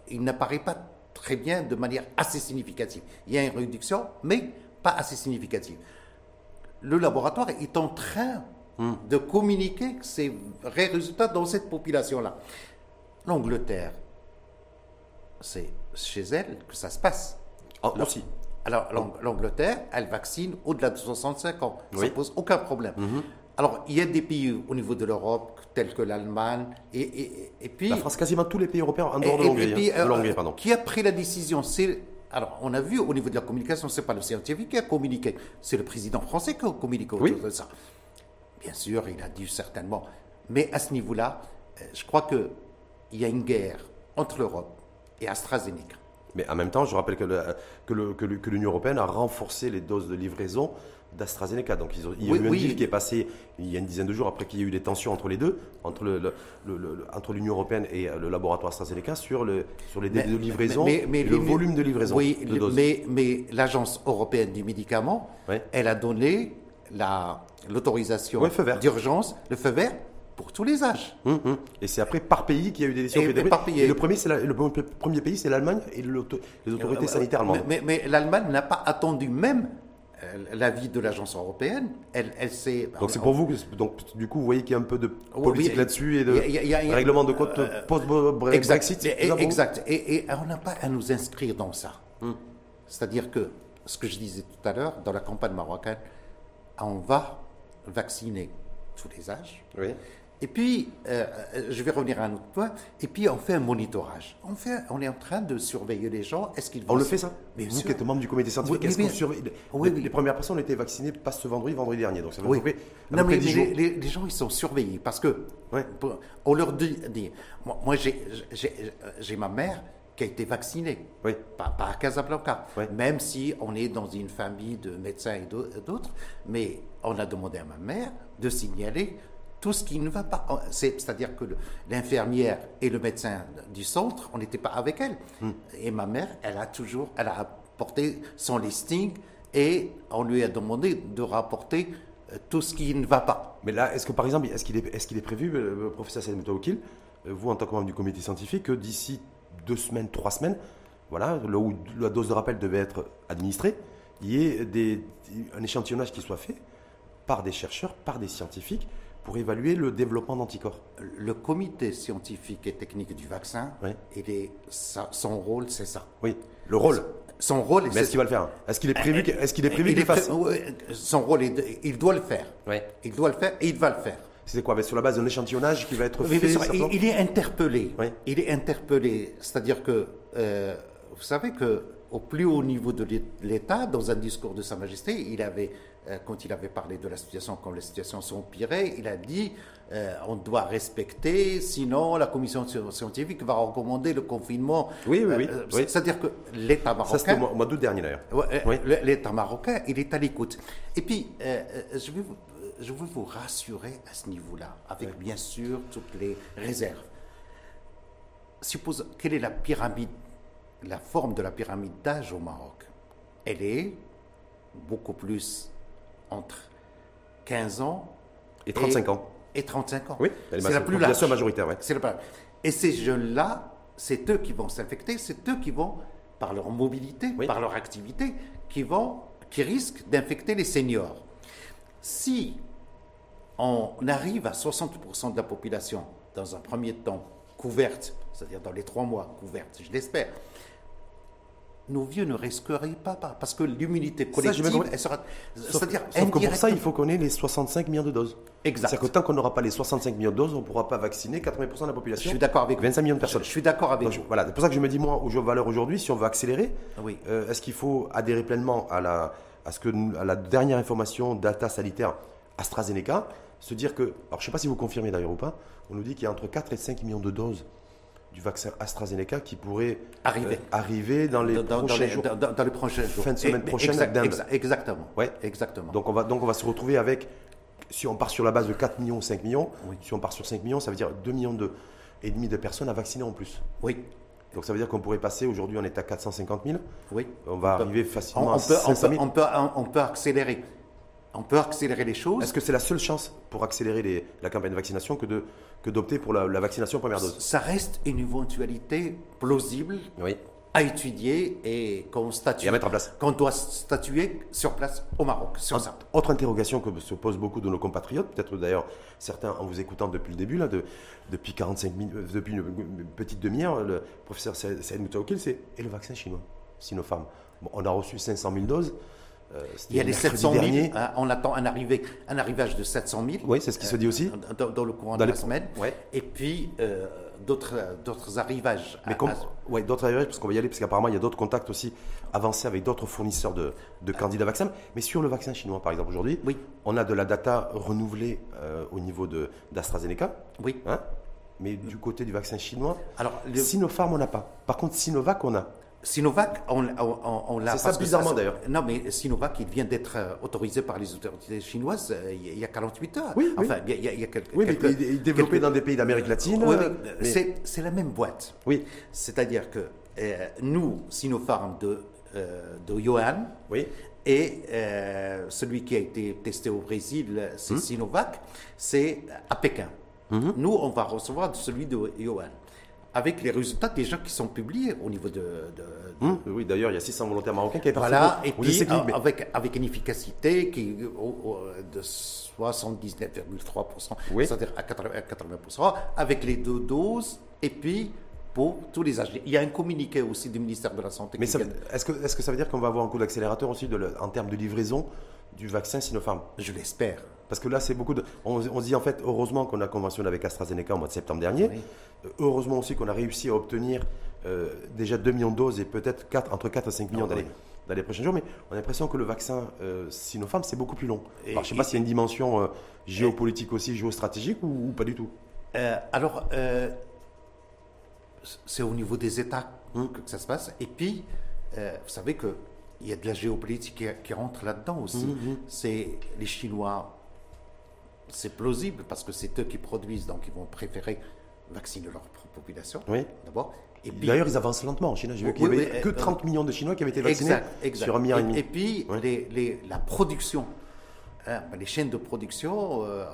il n'apparaît pas très bien de manière assez significative. Il y a une réduction, mais pas assez significative. Le laboratoire est en train Hmm. de communiquer ces vrais résultats dans cette population-là. L'Angleterre, c'est chez elle que ça se passe. Aussi. Alors, l'Angleterre, elle vaccine au-delà de 65 ans. Ça ne pose aucun problème. Mhm. Alors, il y a des pays au niveau de l'Europe, tels que l'Allemagne, et, et, puis... La France, quasiment tous les pays européens, en dehors de l'Hongrie. Hein, euh, qui a pris la décision C'est alors, on a vu au niveau de la communication, ce n'est pas le scientifique qui a communiqué, c'est le président français qui a communiqué autour de ça. Bien sûr, il a dû certainement. Mais à ce niveau-là, euh, je crois qu'il y a une guerre entre l'Europe et AstraZeneca. Mais en même temps, je rappelle que le- que le- que le- que l'Union européenne a renforcé les doses de livraison d'AstraZeneca. Donc ils ont- il y a Oui, eu un oui. deal qui est passé il y a une dizaine de jours après qu'il y ait eu des tensions entre les deux, entre le- l'Union européenne et euh, le laboratoire AstraZeneca sur, le, sur les délais de livraison et le volume de livraison Oui, de le- doses. mais, mais l'Agence européenne du médicament, elle a donné la- l'autorisation Ouais, feu vert. d'urgence, le feu vert, pour tous les âges. Hum, hum. Et c'est après par pays qu'il y a eu des décisions Et- et par pays. Et le premier, c'est la- le premier pays, c'est l'Allemagne et les autorités sanitaires allemandes. Mais, mais- mais l'Allemagne n'a pas attendu même euh, l'avis de l'Agence européenne. Elle, elle s'est. Donc c'est pour vous que donc du coup vous voyez qu'il y a un peu de politique oui. là-dessus et de y a- y a- a- règlement de compte euh, post-Brexit. Exact. exact. Et, et on n'a pas à nous inscrire dans ça. C'est-à-dire que ce que je disais tout à l'heure, dans la campagne marocaine, on va vacciner tous les âges. Oui. Et puis, euh, je vais revenir à un autre point. Et puis, on fait un monitorage. On, fait, on est en train de surveiller les gens. Est-ce qu'ils On vont le se- fait ça? Bien Vous qui êtes membre du comité scientifique, Oui, est-ce mais qu'on bien- surveille Oui, les, oui. les premières personnes ont été vaccinées pas ce vendredi, vendredi dernier. Donc ça Oui. dire à Non, mais, 10 mais jours. les, les- les gens, ils sont surveillés parce que on leur dit, dit- moi, j'ai ma mère qui a été vaccinée, Oui. à Casablanca, même si on est dans une famille de médecins et d'au- d'autres, mais on a demandé à ma mère de signaler tout ce qui ne va pas. C'est- C'est-à-dire que l'infirmière et le médecin du centre, on n'était pas avec elle. Hmm. Et ma mère, elle a toujours, elle a apporté son listing et on lui a demandé de rapporter euh, tout ce qui ne va pas. Mais là, est-ce que par exemple, est-ce qu'il est, est, qu'il est prévu, euh, professeur Saïd Moutawakil, euh, vous en tant que membre du comité scientifique, que d'ici deux semaines, trois semaines, voilà, là où la dose de rappel devait être administrée, il y ait des, un échantillonnage qui soit fait par des chercheurs, par des scientifiques, pour évaluer le développement d'anticorps Le comité scientifique et technique du vaccin, Oui. il est, son rôle, c'est ça. Oui, le rôle. Son rôle, Mais est-ce qu'il va le faire Est-ce qu'il est prévu, qu'il est prévu qu'il est le fasse? oui, Son rôle, il doit le faire. Ouais. Il doit le faire et il va le faire. C'est quoi Sur la base d'un échantillonnage qui va être fait il, il est interpellé. Oui. Il est interpellé. C'est-à-dire que, euh, vous savez que au plus haut niveau de l'É- l'État, dans un discours de Sa Majesté, il avait, euh, quand il avait parlé de la situation, quand les situations s'empiraient, il a dit euh, on doit respecter, sinon la commission sci- scientifique va recommander le confinement. Oui, oui, oui, Euh, oui. C'est-à-dire que l'État Ça, c'était au marocain. mois, d'août dernier d'ailleurs. L'État marocain, il est à l'écoute. Et puis, je, vais vous, je veux vous rassurer à ce niveau-là, avec bien sûr toutes les réserves. Suppose, quelle est la pyramide, la forme de la pyramide d'âge au Maroc? Elle est beaucoup plus entre 15 ans Et 35 ans. et 35 ans. Oui, c'est la plus large. majoritaire, ouais. C'est. Et ces jeunes-là, c'est eux qui vont s'infecter, c'est eux qui vont, par leur mobilité, Oui. par leur activité, qui vont, qui risquent d'infecter les seniors. Si on arrive à 60% de la population dans un premier temps couverte, c'est-à-dire dans les trois mois couverte, je l'espère, nos vieux ne risqueraient pas, parce que l'immunité collective, elle sera, c'est-à-dire que pour ça, il faut qu'on ait les 65 millions de doses. Exact. C'est-à-dire que tant qu'on n'aura pas les 65 millions de doses, on ne pourra pas vacciner 80% de la population. Je suis d'accord avec vous. 25 millions de personnes. Je, je suis d'accord avec Donc, vous. voilà, c'est pour ça que je me dis, moi, où je valeur aujourd'hui, si on veut accélérer, Oui. euh, est-ce qu'il faut adhérer pleinement à la, à, ce que, nous- à la dernière information data sanitaire AstraZeneca Se dire que, alors je ne sais pas si vous confirmez d'ailleurs ou pas, on nous dit qu'il y a entre 4 et 5 millions de doses du vaccin AstraZeneca qui pourraient Arriver. euh, arriver dans les dans, dans prochains les, jours. dans- dans les prochains jours. Fin de semaine Et- prochaine exact- d'Inde. exa- exactement. Ouais. Exactement. Donc on, va, donc on va se retrouver avec, si on part sur la base de 4 millions, 5 millions, Oui. si on part sur 5 millions, ça veut dire 2 millions de, et demi de personnes à vacciner en plus. oui, Donc ça veut dire qu'on pourrait passer, aujourd'hui on est à 450 000, oui. on va On arriver facilement on à peut, on, 500 peut, 000. on, peut, on peut accélérer. On peut accélérer les choses. Est-ce que c'est la seule chance pour accélérer les- la campagne de vaccination que de que d'opter pour la, la vaccination première dose? Ça reste une éventualité plausible Oui. À étudier et qu'on statue. Et à mettre en place. Qu'on doit statuer sur place au Maroc, sur ça. Autre interrogation que se posent beaucoup de nos compatriotes, peut-être d'ailleurs certains en vous écoutant depuis le début, là, de- depuis 45 minutes, euh, depuis une, petite demi-heure, le professeur Saïd Moutawakil, c'est et le vaccin chinois, Sinopharm. Bon, on a reçu 500 000 doses. euh, Il y a les mercredi 700 000. dernier. hein, on attend un, arrivé, un arrivage de 700 000. Oui, c'est ce qui se dit aussi. euh, Dans, dans le courant Dans de la semaine. Ouais. Et puis, euh, d'autres d'autres arrivages. Mais comme, ouais, d'autres arrivages, parce qu'on va y aller, parce qu'apparemment il y a d'autres contacts aussi avancés avec d'autres fournisseurs de, de candidats vaccins. Mais sur le vaccin chinois, par exemple, aujourd'hui, Oui. on a de la data renouvelée euh, au niveau de- d'AstraZeneca. Oui. Hein mais du côté du vaccin chinois, Alors, le- Sinopharm, on n'a pas. Par contre, Sinovac, on a. Sinovac, on, on, l'a. C'est ça bizarrement d'ailleurs. Non, mais Sinovac, il vient d'être euh, autorisé par les autorités chinoises euh, il y a 48 heures. Oui, enfin, il y a, il y a quelques. Oui, mais il est développé dans des pays d'Amérique latine. Oui, c'est la même boîte. Oui. C'est-à-dire que nous, Sinopharm de, de Yuan, oui. et celui qui a été testé au Brésil, c'est hmm. Sinovac, c'est à Pékin. Hmm. Nous, on va recevoir celui de Yuan avec les résultats déjà qui sont publiés au niveau de. Hum, oui, d'ailleurs, il y a 600 volontaires marocains qui Voilà, et puis avec, avec une efficacité qui, de 79,3%, c'est-à-dire à 80%, avec les deux doses, et puis pour tous les âges. Il y a un communiqué aussi du ministère de la Santé. Mais est-ce que, est que ça veut dire qu'on va avoir un coup d'accélérateur aussi de en termes de livraison du vaccin Sinopharm Je l'espère. Parce que là, c'est beaucoup de. On, se dit en fait, heureusement qu'on a conventionné avec AstraZeneca au mois de septembre dernier. Euh, heureusement aussi qu'on a réussi à obtenir euh, déjà 2 millions de doses et peut-être entre 4 et 5 millions ah dans, les, prochains jours. Mais on a l'impression que le vaccin euh, Sinopharm, c'est beaucoup plus long. alors, je ne sais pas s'il y a une dimension géopolitique aussi, géostratégique ou, pas du tout. alors, c'est au niveau des États que ça se passe. Et puis, vous savez que il y a de la géopolitique qui, rentre là-dedans aussi. Hum. C'est les Chinois c'est plausible parce que c'est eux qui produisent, donc ils vont préférer vacciner leur population. Oui. D'abord. D'ailleurs, ils avancent lentement en Chine. J'ai vu qu'il n'y avait que 30 euh, millions de Chinois qui avaient été vaccinés sur un milliard et demi. Et, puis, les, la production, hein, ben, les chaînes de production, euh,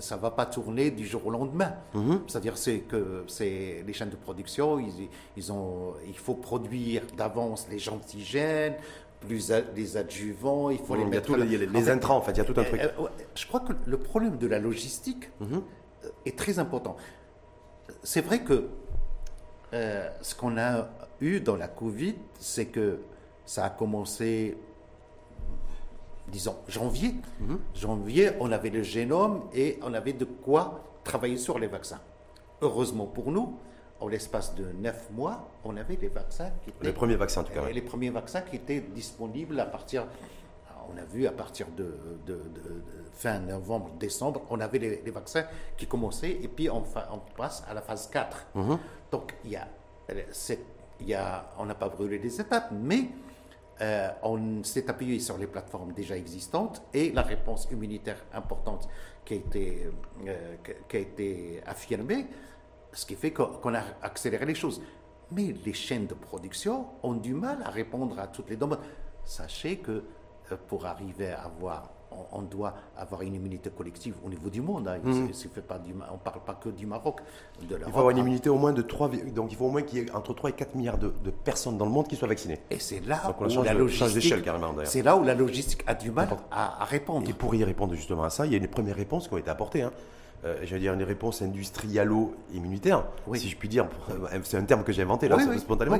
ça ne va pas tourner du jour au lendemain. Mhm. C'est-à-dire que les chaînes de production, ils, ils ont, il faut produire d'avance les antigènes, plus les adjuvants, il faut les mettre. les, les intrants, en fait, il y a tout un truc. Euh, je crois que le problème de la logistique mhm. est très important. C'est vrai que euh, ce qu'on a eu dans la Covid, c'est que ça a commencé, disons, janvier. Mhm. Janvier, on avait le génome et on avait de quoi travailler sur les vaccins. Heureusement pour nous, en l'espace de neuf mois, on avait les vaccins qui étaient... Les premiers vaccins, en tout cas. Les premiers vaccins qui étaient disponibles à partir... On a vu à partir de, fin novembre, décembre, on avait les, vaccins qui commençaient et puis on, on, passe à la phase 4. Mhm. Donc, il y a, il y a, on n'a pas brûlé les étapes, mais euh, on s'est appuyé sur les plateformes déjà existantes et la réponse immunitaire importante qui a été, euh, qui a été affirmée ce qui fait qu'on a accéléré les choses. Mais les chaînes de production ont du mal à répondre à toutes les demandes. Sachez que euh, pour arriver à avoir, on, doit avoir une immunité collective au niveau du monde. Hein. Mhm. pas on ne parle pas que du Maroc. De il faut avoir une immunité au moins de 3, donc il faut au moins qu'il y ait entre 3 et 4 milliards de, personnes dans le monde qui soient vaccinées. Et c'est là où la logistique, c'est là où la logistique a du mal à, répondre. Et pour y répondre justement à ça, il y a une première réponse qui ont été apportées. Hein. Euh, je veux dire, une réponse industrialo-immunitaire, si je puis dire. Euh, c'est un terme que j'ai inventé là, spontanément.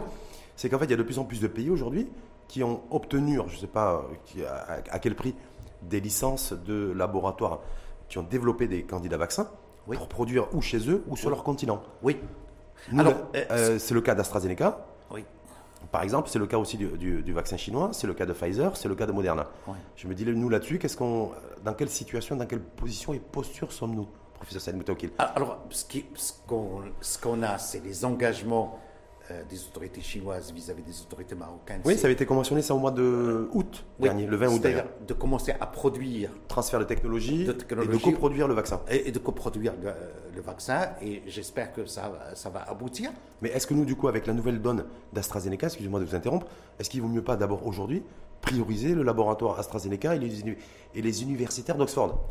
C'est qu'en fait, il y a de plus en plus de pays aujourd'hui qui ont obtenu, je ne sais pas à, quel prix, des licences de laboratoires qui ont développé des candidats vaccins pour produire ou chez eux ou sur leur continent. Oui. Alors, euh, c'est le cas d'AstraZeneca. Oui. Par exemple, c'est le cas aussi du, vaccin chinois, c'est le cas de Pfizer, c'est le cas de Moderna. Je me dis, nous là-dessus, qu'est-ce qu'on, dans quelle situation, dans quelle position et posture sommes-nous? Professeur ah, Alors, ce qu'on a, c'est les engagements euh, des autorités chinoises vis-à-vis des autorités marocaines. Oui, ça avait été conventionné, ça au mois de août dernier, le 20 août d'ailleurs. de commencer à produire. Transfert de technologie, de et de coproduire le vaccin. Et, de coproduire le, le vaccin, et j'espère que ça, ça va aboutir. Mais est-ce que nous, du coup, avec la nouvelle donne d'AstraZeneca, excusez-moi de vous interrompre, est-ce qu'il vaut mieux pas d'abord aujourd'hui prioriser le laboratoire AstraZeneca et les, et les universitaires d'Oxford?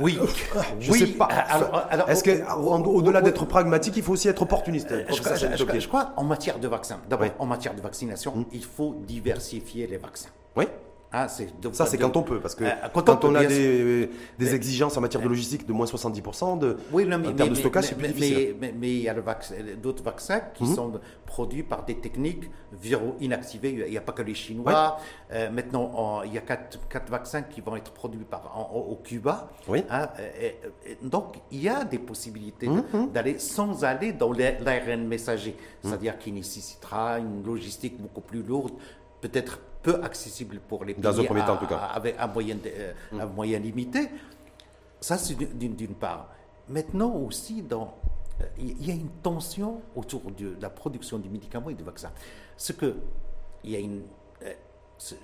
Oui, je oui. sais pas. Alors, Est-ce que, au-delà d'être pragmatique, il faut aussi être opportuniste euh, je, crois, en matière de vaccin. D'abord, en matière de vaccination, hum. il faut diversifier les vaccins. Oui. Ah, ça, c'est quand on peut, parce que euh, quand, on, a des, exigences en matière de logistique de moins 70% de, oui, mais, en termes de stockage, c'est plus difficile. Mais, il y a d'autres vaccins qui mhm. sont produits par des techniques viraux inactivées. Il n'y a pas que les Chinois. Euh, maintenant, il y a quatre, quatre, vaccins qui vont être produits par, au Cuba. Oui. Hein, donc, il y a des possibilités mhm. d'aller sans aller dans l'ARN messager, mhm. c'est-à-dire qui nécessitera une logistique beaucoup plus lourde, peut-être peu accessible pour les pays Dans un premier temps, en tout cas. avec un moyen, euh, un moyen limité. Ça, c'est d'une part. Maintenant aussi, dans il y a une tension autour de la production du médicament et du vaccin. Ce que, il y a une, euh,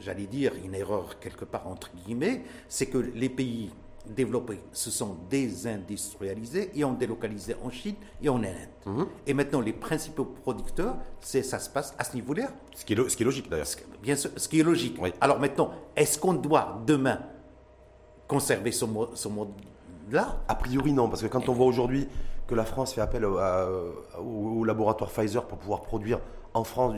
j'allais dire, une erreur quelque part entre guillemets, c'est que les pays développés se sont désindustrialisés et ont délocalisé en Chine et en Inde. Mhm. Et maintenant, les principaux producteurs, c'est ça se passe à ce niveau-là. Ce qui est, ce qui est logique d'ailleurs. Bien sûr, ce qui est logique. Alors maintenant, est-ce qu'on doit demain conserver ce mode-là? A priori non, parce que quand on voit aujourd'hui que la France fait appel au, laboratoire Pfizer pour pouvoir produire en France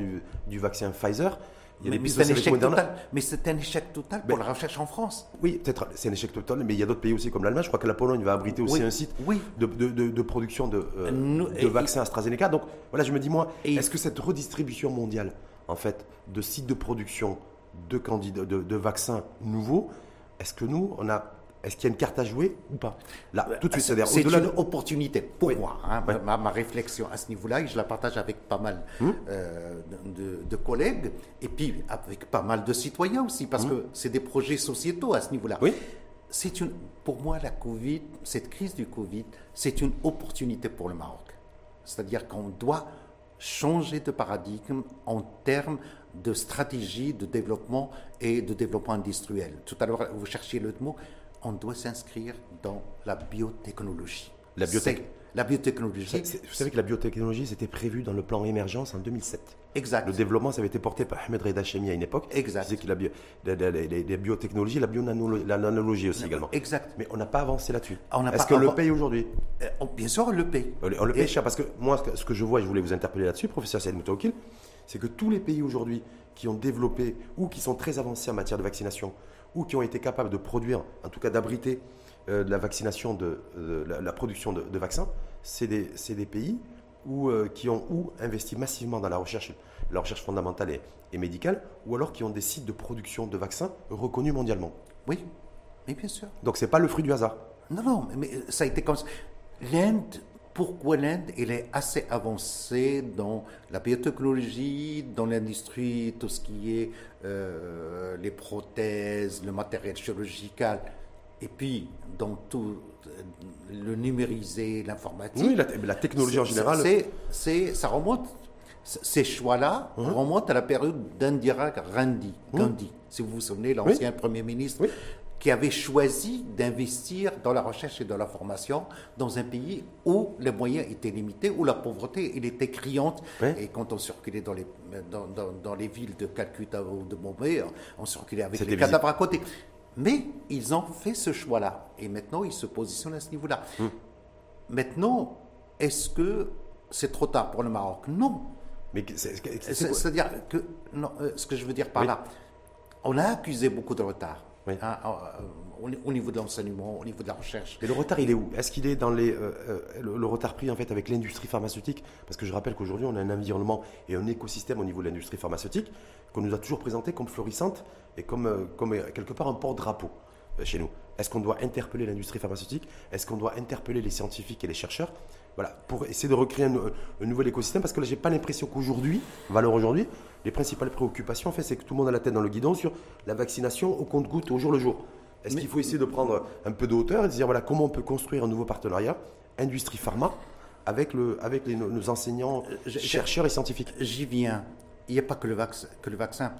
du, vaccin Pfizer. Il y a mais, c'est un échec total. Mais c'est un échec total pour la recherche en France. Oui, peut-être c'est un échec total, mais il y a d'autres pays aussi comme l'Allemagne. Je crois que la Pologne va abriter aussi un site de, production de, euh, vaccins AstraZeneca. Donc voilà, je me dis moi, est-ce que cette redistribution mondiale, en fait, de sites de production de, candidats, de vaccins nouveaux, est-ce que nous, on a est-ce qu'il y a une carte à jouer ou pas? Là, tout de suite, c'est une opportunité pour moi. Hein, ma, réflexion à ce niveau-là, et je la partage avec pas mal hum. euh, de, collègues et puis avec pas mal de citoyens aussi, parce hum. que c'est des projets sociétaux à ce niveau-là. Oui. C'est une, pour moi, la Covid, cette crise du Covid, c'est une opportunité pour le Maroc. C'est-à-dire qu'on doit changer de paradigme en termes de stratégie de développement et de développement industriel. Tout à l'heure, vous cherchiez le mot on doit s'inscrire dans la biotechnologie. La, la biotechnologie. vous savez que la biotechnologie, c'était prévu dans le plan émergence en 2007. Exact. Le développement, ça avait été porté par Ahmed Reda Chemi à une époque. Exact. C'est que la, la, biotechnologie, la bionanologie aussi également. Exact. Mais on n'a pas avancé là-dessus. Est-ce qu'on le paye aujourd'hui euh, Bien sûr, on le paye. On, le paye cher parce que moi, ce que je vois, et je voulais vous interpeller là-dessus, professeur Saïd Moutaoukil, c'est que tous les pays aujourd'hui qui ont développé ou qui sont très avancés en matière de vaccination, ou qui ont été capables de produire, en tout cas d'abriter euh, la vaccination, de, la, production de, vaccins, c'est des, des, pays où, euh, qui ont ou investi massivement dans la recherche, la recherche fondamentale et, et, médicale, ou alors qui ont des sites de production de vaccins reconnus mondialement. Oui, mais bien sûr. Donc c'est pas le fruit du hasard. Non, non, mais ça a été comme ça. L'Inde pourquoi l'Inde elle est assez avancée dans la biotechnologie, dans l'industrie, tout ce qui est euh, les prothèses, le matériel chirurgical, et puis dans tout euh, le numérisé, l'informatique. Oui, la, technologie en général. C'est, ça remonte, ces choix-là remontent à la période d'Indira Gandhi. Gandhi, si vous vous souvenez, l'ancien Premier ministre. Oui qui avait choisi d'investir dans la recherche et dans la formation dans un pays où les moyens étaient limités, où la pauvreté elle était criante. Et quand on circulait dans les, dans, dans, les villes de Calcutta ou de Bombay, on circulait avec les cadavres à côté. Mais ils ont fait ce choix-là. Et maintenant, ils se positionnent à ce niveau-là. Hum. Maintenant, est-ce que c'est trop tard pour le Maroc? Non. Mais c'est-à-dire que non, euh, ce que je veux dire par là, on a accusé beaucoup de retard. Hein, euh, au niveau de l'enseignement, au niveau de la recherche. Et le retard, il est où? Est-ce qu'il est dans les, euh, euh, le, retard pris en fait avec l'industrie pharmaceutique? Parce que je rappelle qu'aujourd'hui, on a un environnement et un écosystème au niveau de l'industrie pharmaceutique qu'on nous a toujours présenté comme florissante et comme, comme quelque part un porte-drapeau chez nous. Est-ce qu'on doit interpeller l'industrie pharmaceutique? Est-ce qu'on doit interpeller les scientifiques et les chercheurs? Voilà, pour essayer de recréer un, nouvel écosystème, parce que là, j'ai pas l'impression qu'aujourd'hui, valeur aujourd'hui, les principales préoccupations, en fait, c'est que tout le monde a la tête dans le guidon sur la vaccination au compte-goutte, au jour le jour. Est-ce qu'il faut essayer de prendre un peu de hauteur et de dire, voilà, comment on peut construire un nouveau partenariat, industrie pharma, avec, le, avec nos enseignants, euh, chercheurs et scientifiques? J'y viens. Il n'y a pas que le, que le vaccin.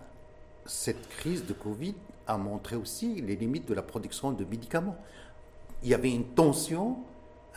Cette crise de Covid a montré aussi les limites de la production de médicaments. Il y avait une tension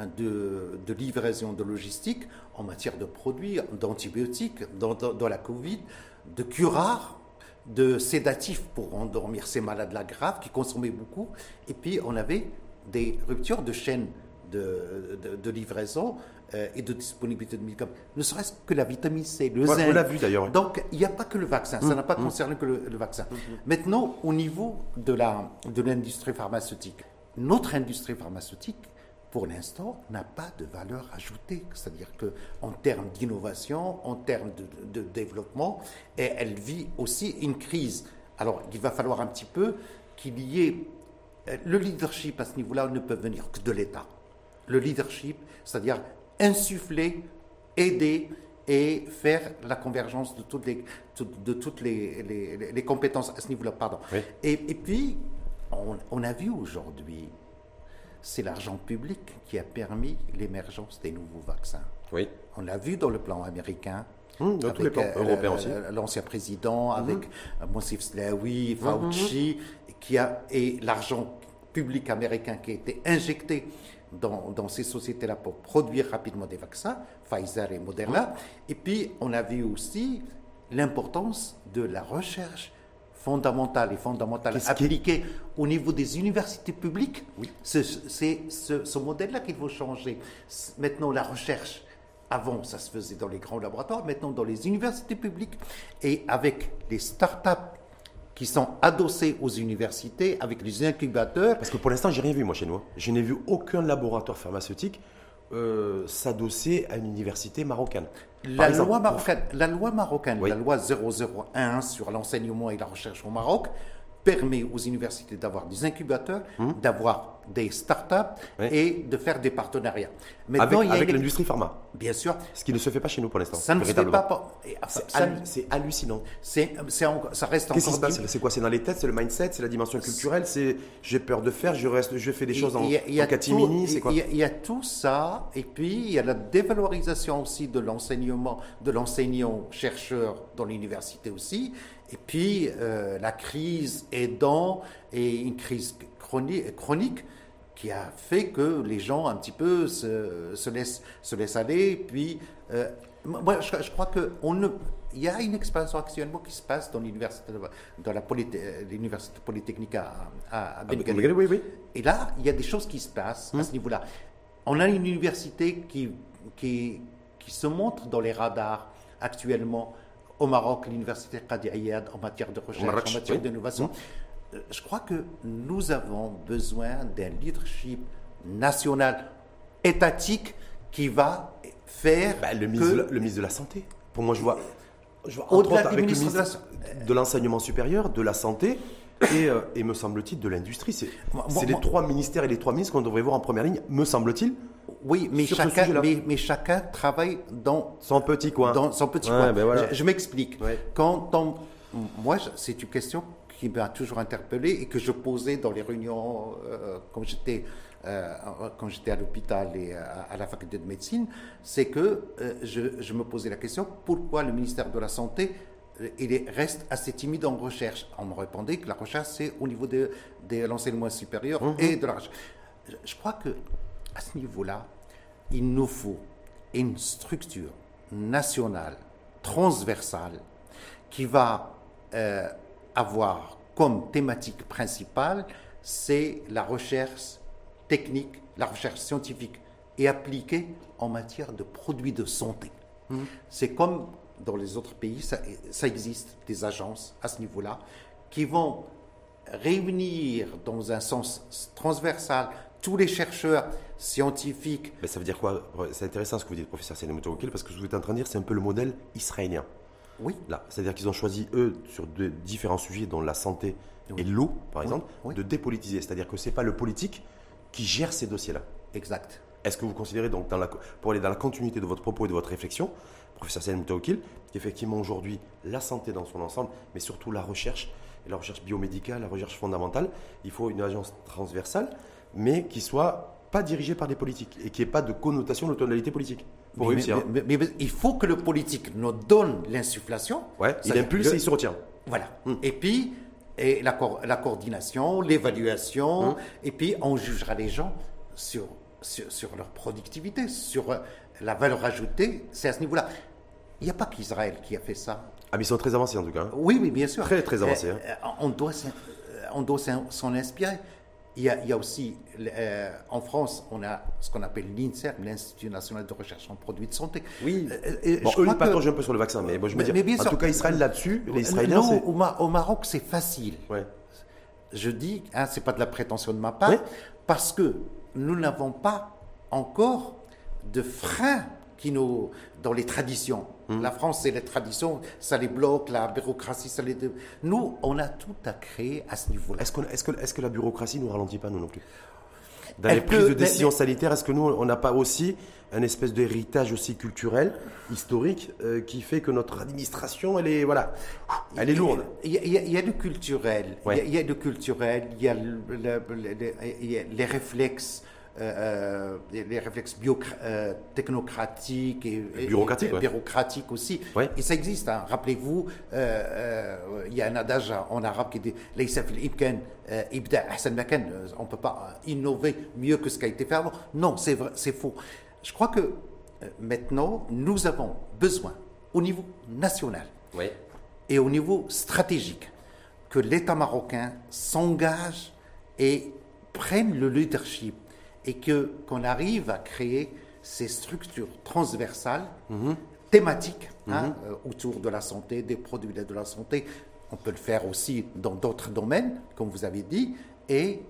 Hein, de, livraison de logistique en matière de produits, d'antibiotiques, dans, la Covid, de curares, de sédatifs pour endormir ces malades-là graves qui consommaient beaucoup. Et puis, on avait des ruptures de chaîne de, livraison euh, et de disponibilité de médicaments. Ne serait-ce que la vitamine C, le zinc. On l'a vu d'ailleurs. Donc, il n'y a pas que le vaccin. Ça mmh, n'a pas mmh. concerné que le, vaccin. Mmh, Maintenant, au niveau de l'industrie pharmaceutique, notre industrie pharmaceutique pour l'instant, n'a pas de valeur ajoutée. C'est-à-dire qu'en termes d'innovation, en termes de, développement, et elle vit aussi une crise. Alors, il va falloir un petit peu qu'il y ait. Euh, le leadership à ce niveau-là ne peut venir que de l'État. Le leadership, c'est-à-dire insuffler, aider et faire la convergence de toutes les, de toutes les, les, compétences à ce niveau-là. Pardon. Et, et, puis, on, on a vu aujourd'hui c'est l'argent public qui a permis l'émergence des nouveaux vaccins. Oui. On l'a vu dans le plan américain. Hum, dans tous les plans euh, européens aussi. L'ancien président, avec euh, Monsif Slaoui, Fauci, qui a, et l'argent public américain qui a été injecté dans, dans ces sociétés-là pour produire rapidement des vaccins, Pfizer et Moderna. Et puis, on a vu aussi l'importance de la recherche fondamentale et fondamentale appliquée au niveau des universités publiques. C'est c'est ce, ce modèle-là qu'il faut changer. Maintenant, la recherche, avant, ça se faisait dans les grands laboratoires, maintenant dans les universités publiques et avec les start-up qui sont adossées aux universités, avec les incubateurs. Parce que pour l'instant, j'ai rien vu, moi, chez nous. hein. Je n'ai vu aucun laboratoire pharmaceutique euh, s'adosser à une université marocaine. La exemple, loi, pour- marocaine, la loi marocaine, Oui. la loi 001 sur l'enseignement et la recherche au Maroc, permet aux universités d'avoir des incubateurs, d'avoir des start-up. Oui. et de faire des partenariats. Maintenant, avec l'industrie pharma. Bien sûr, Ce qui ne se fait pas chez nous pour l'instant. ça ne se fait pas. C'est hallucinant. c'est- ça reste Qu'est-ce qui encore se passe C'est quoi C'est dans les têtes C'est le mindset C'est la dimension culturelle C'est j'ai peur de faire, je reste, je fais des choses en, en catimini tout- C'est quoi il y, y a tout ça, et puis il y a la dévalorisation aussi de l'enseignement, de l'enseignant-chercheur dans l'université aussi, et puis euh, la crise aidant et une crise chronique, chronique qui a fait que les gens un petit peu se, se laissent, se laissent aller, puis euh, moi je, je crois que on ne il y a une expansion actuellement qui se passe dans l'université, dans la l'université polytechnique à, à, à Ghazi. Oui, oui. Et là, il y a des choses qui se passent à ce niveau-là. On a une université qui, qui, qui se montre dans les radars actuellement au Maroc, l'université Qadi Ayad, en matière de recherche, Maroc, en matière oui. d'innovation. Euh, Je crois que nous avons besoin d'un leadership national, étatique, qui va faire Bah, le, que- ministre de la, le ministre de la Santé. Pour moi, je vois, je vois Au-delà avec le ministre de l'enseignement supérieur, de la santé et, euh, et me semble-t-il de l'industrie. C'est les trois ministères et les trois ministres qu'on devrait voir en première ligne, me semble-t-il, Oui, mais sur chacun, mais, mais chacun travaille dans son petit coin. dans son petit Ouais, coin. ben voilà. Je, je m'explique. Ouais. Quand on- moi, c'est une question qui m'a toujours interpellé et que je posais dans les réunions euh, quand j'étais euh, quand j'étais à l'hôpital et à, à la faculté de médecine, c'est que euh, je, je me posais la question pourquoi le ministère de la santé euh, il est- reste assez timide en recherche? On me répondait que la recherche c'est au niveau de, de l'enseignement supérieur Mhm. et de la recherche. Je, je crois que à ce niveau-là, il nous faut une structure nationale, transversale, qui va euh, avoir comme thématique principale, c'est la recherche technique, la recherche scientifique et appliquée en matière de produits de santé. C'est comme dans les autres pays, ça, ça existe des agences à ce niveau-là qui vont réunir dans un sens transversal tous les chercheurs scientifiques Mais ça veut dire quoi? C'est intéressant ce que vous dites, professeur Moutawakil, parce que ce que vous êtes en train de dire, c'est un peu le modèle israélien. Oui, Là, c'est-à-dire qu'ils ont choisi, eux, sur de différents sujets, dont la santé et l'eau, par exemple, oui. de dépolitiser. C'est-à-dire que ce n'est pas le politique qui gère ces dossiers-là. exact. Est-ce que vous considérez, donc, dans la, pour aller dans la continuité de votre propos et de votre réflexion, professeur Salim Moutawakil, qu'effectivement aujourd'hui, la santé dans son ensemble, mais surtout la recherche, et la recherche biomédicale, la recherche fondamentale, il faut une agence transversale, mais qui soit pas dirigée par des politiques et qui n'ait pas de connotation de tonalité politique pour Mais- réussir. mais, mais- mais il faut que le politique nous donne l'insufflation. ouais, il impulse le- et il se retient. Voilà. Et puis, et la, co- la coordination, l'évaluation, et puis on jugera les gens sur, sur, sur leur productivité, sur euh, la valeur ajoutée. C'est à ce niveau-là. Il n'y a pas qu'Israël qui a fait ça. Ah, mais ils sont très avancés en tout cas. hein. Oui, oui, bien sûr. Très, très Euh, on doit s'in- euh, on doit s'en inspirer. Il y, a, il y a aussi, euh, en France, on a ce qu'on appelle l'INSERM, l'Institut national de recherche en produits de santé. Oui. Euh, euh, Bon, je eux, pataugeent que- un peu sur le vaccin, mais moi je me dis, en sûr. tout cas, Israël là-dessus, les Israéliens, non, au, Ma- au Maroc, c'est facile. Ouais. Je dis, hein, c'est pas de la prétention de ma part, parce que nous n'avons pas encore de frein qui nous, dans les traditions. La France, c'est les traditions, ça les bloque, la bureaucratie, ça les. Nous, on a tout à créer à ce niveau-là. Est-ce, qu'on- est-ce que, est-ce que la bureaucratie nous ralentit pas, nous non plus? Dans Elle les prises peut, de décisions mais- sanitaires, est-ce que nous, on n'a pas aussi un espèce d'héritage aussi culturel, historique, euh, qui fait que notre administration, elle est, voilà, elle est lourde? Il y a, il y le culturel, il y a- Ouais. il y, a le culturel, le- le- le- il y a les réflexes euh, les, réflexes bio, technocratiques et, bureaucratiques, bureaucratiques aussi. Et ça existe. Hein. Rappelez-vous, il y a un adage en arabe qui dit on ne peut pas innover mieux que ce qui a été fait avant. Non, c'est c'est faux. Je crois que maintenant, nous avons besoin, au niveau national et au niveau stratégique, que l'État marocain s'engage et prenne le leadership et que qu'on arrive à créer ces structures transversales, mhm. thématiques, hein, mhm. euh, autour de la santé, des produits de la santé. On peut le faire aussi dans d'autres domaines, comme vous avez dit, et,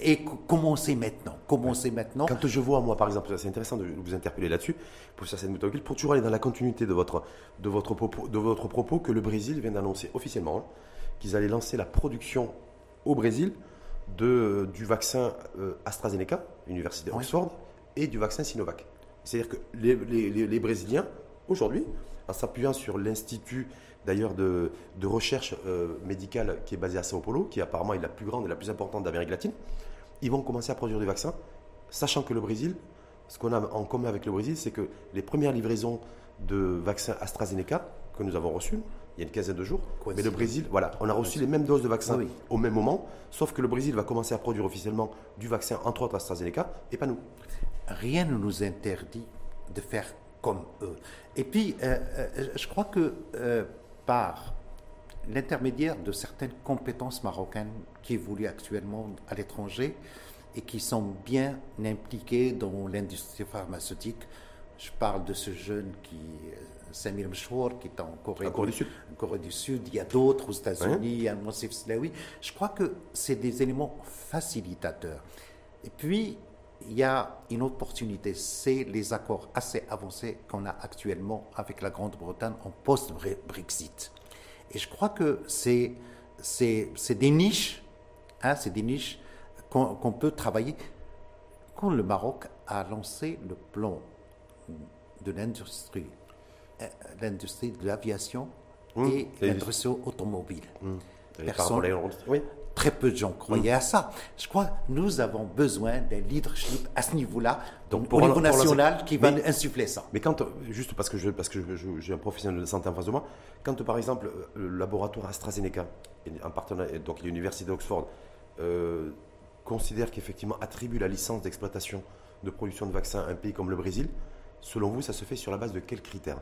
et commencer maintenant. Commencer maintenant. Quand je vois, moi, par exemple, c'est intéressant de vous interpeller là-dessus, pour ça, pour toujours aller dans la continuité de votre, de votre, propos, de votre propos, que le Brésil vient d'annoncer officiellement hein, qu'ils allaient lancer la production au Brésil de, du vaccin euh, AstraZeneca, Université Oxford, et du vaccin Sinovac. C'est-à-dire que les, les, les Brésiliens, aujourd'hui, en s'appuyant sur l'Institut d'ailleurs de, recherche euh, médicale qui est basée à Sao Paulo, qui apparemment est la plus grande et la plus importante d'Amérique latine, ils vont commencer à produire des vaccins, sachant que le Brésil, ce qu'on a en commun avec le Brésil, c'est que les premières livraisons de vaccins AstraZeneca que nous avons reçues, il y a une quinzaine de jours, mais le Brésil, voilà, on a reçu les mêmes doses de vaccins au même moment, sauf que le Brésil va commencer à produire officiellement du vaccin, entre autres AstraZeneca, et pas nous. Rien ne nous interdit de faire comme eux. Et puis, euh, euh, je crois que par l'intermédiaire de certaines compétences marocaines qui évoluent actuellement à l'étranger et qui sont bien impliquées dans l'industrie pharmaceutique. Je parle de ce jeune qui, Samir Mchour, qui est en Corée, du Sud. Corée du Sud. Il y a d'autres aux États-Unis, il y a Monsif Slaoui. Je crois que c'est des éléments facilitateurs. Et puis, il y a une opportunité, c'est les accords assez avancés qu'on a actuellement avec la Grande-Bretagne en post-Brexit. Et je crois que c'est, c'est, des niches, hein, c'est des niches qu'on, peut travailler. Quand le Maroc a lancé le plan de l'industrie, l'industrie de l'aviation mmh, et l'industrie automobile. Mmh. Personne, oui très peu de gens croyaient à ça. Je crois que nous avons besoin d'un leadership à ce niveau-là, donc au niveau national, qui va insuffler ça. Mais quand, juste parce que je, parce que j'ai un professionnel de santé en face de moi, quand par exemple le laboratoire AstraZeneca, en partenariat, donc l'université d'Oxford, euh, considère qu'effectivement attribue la licence d'exploitation de production de vaccins à un pays comme le Brésil, selon vous, ça se fait sur la base de quels critères?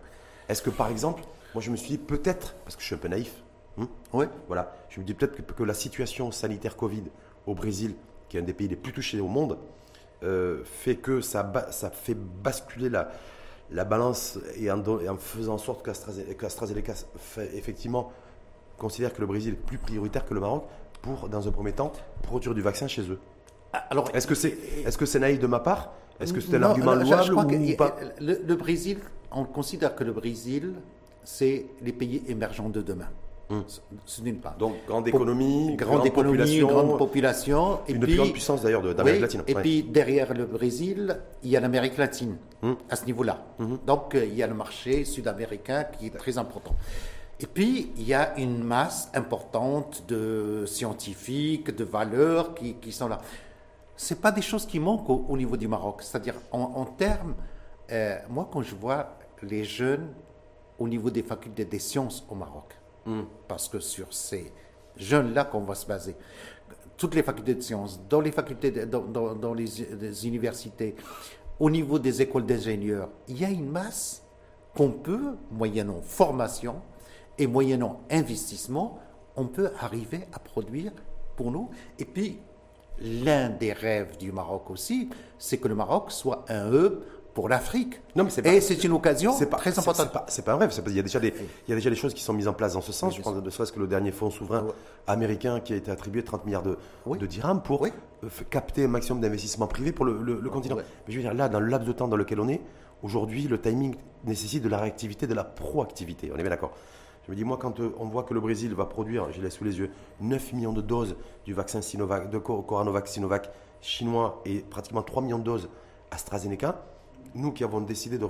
Est-ce que par exemple, moi je me suis dit peut-être, parce que je suis un peu naïf, Hmm oui. Voilà. Je me dis peut-être que, la situation sanitaire Covid au Brésil, qui est un des pays les plus touchés au monde, euh, fait que ça, ça fait basculer la, la balance et en, en faisant en sorte qu'AstraZeneca effectivement considère que le Brésil est plus prioritaire que le Maroc pour, dans un premier temps, produire du vaccin chez eux. Ah, alors, est-ce que c'est est -ce c'est naïf de ma part? Est-ce que c'est un argument louable ou pas? le Brésil, on considère que le Brésil, c'est les pays émergents de demain. Donc, grande économie, grande, population, grande population. Et une puis, grande puissance d'ailleurs d'Amérique latine. Et puis derrière le Brésil, il y a l'Amérique latine hum. à ce niveau-là. Hum. Donc euh, il y a le marché sud-américain qui est très important. Et puis il y a une masse importante de scientifiques, de valeurs qui, qui sont là. C'est pas des choses qui manquent au, niveau du Maroc. C'est-à-dire en, termes, euh, moi quand je vois les jeunes au niveau des facultés des sciences au Maroc. Parce que sur ces jeunes-là qu'on va se baser. Toutes les facultés de sciences, dans les facultés, dans, les, universités, au niveau des écoles d'ingénieurs, il y a une masse qu'on peut, moyennant formation et moyennant investissement, on peut arriver à produire pour nous. Et puis, l'un des rêves du Maroc aussi, c'est que le Maroc soit un hub pour l'Afrique. Non, mais c'est Et c'est une occasion pas, très importante. C'est pas, pas, un rêve. il, y a déjà des, il y a déjà des choses qui sont mises en place dans ce sens. je pense de serait-ce que le dernier fonds souverain américain qui a été attribué 30 milliards de, de dirhams pour capter un maximum d'investissements privés pour le, continent. Mais je veux dire, là, dans le laps de temps dans lequel on est, aujourd'hui, le timing nécessite de la réactivité, de la proactivité. On est bien d'accord. Je me dis, moi, quand euh, on voit que le Brésil va produire, je l'ai sous les yeux, 9 millions de doses du vaccin Sinovac, de Coranovac Sinovac chinois et pratiquement 3 millions de doses AstraZeneca, nous qui avons décidé de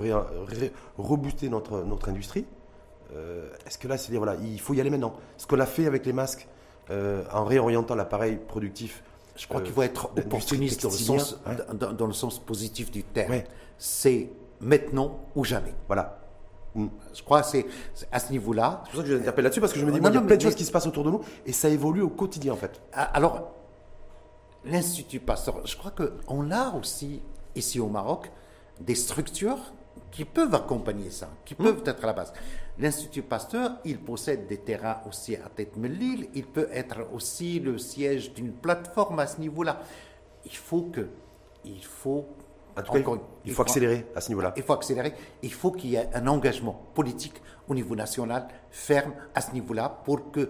rebooster notre, notre industrie, euh, est-ce que là, c'est voilà, il faut y aller maintenant Ce qu'on a fait avec les masques, euh, en réorientant l'appareil productif je crois qu'il faut être opportuniste dans le, sens, dans, le sens positif du terme. C'est maintenant ou jamais. Voilà. Mm. Je crois que c'est à ce niveau-là. C'est pour ça que je là-dessus, parce que je me dis, il y a plein de choses qui se passent autour de nous et ça évolue au quotidien, en fait. Ah, alors, l'Institut Pasteur, je crois qu'on a aussi, ici au Maroc, des structures qui peuvent accompagner ça, qui mm. peuvent être à la base. L'Institut Pasteur, il possède des terrains aussi à Tête-Melil, il peut être aussi le siège d'une plateforme à ce niveau-là. Il faut que, il faut il, faut, accélérer à ce niveau-là. Il faut accélérer. Il faut qu'il y ait un engagement politique au niveau national ferme à ce niveau-là pour que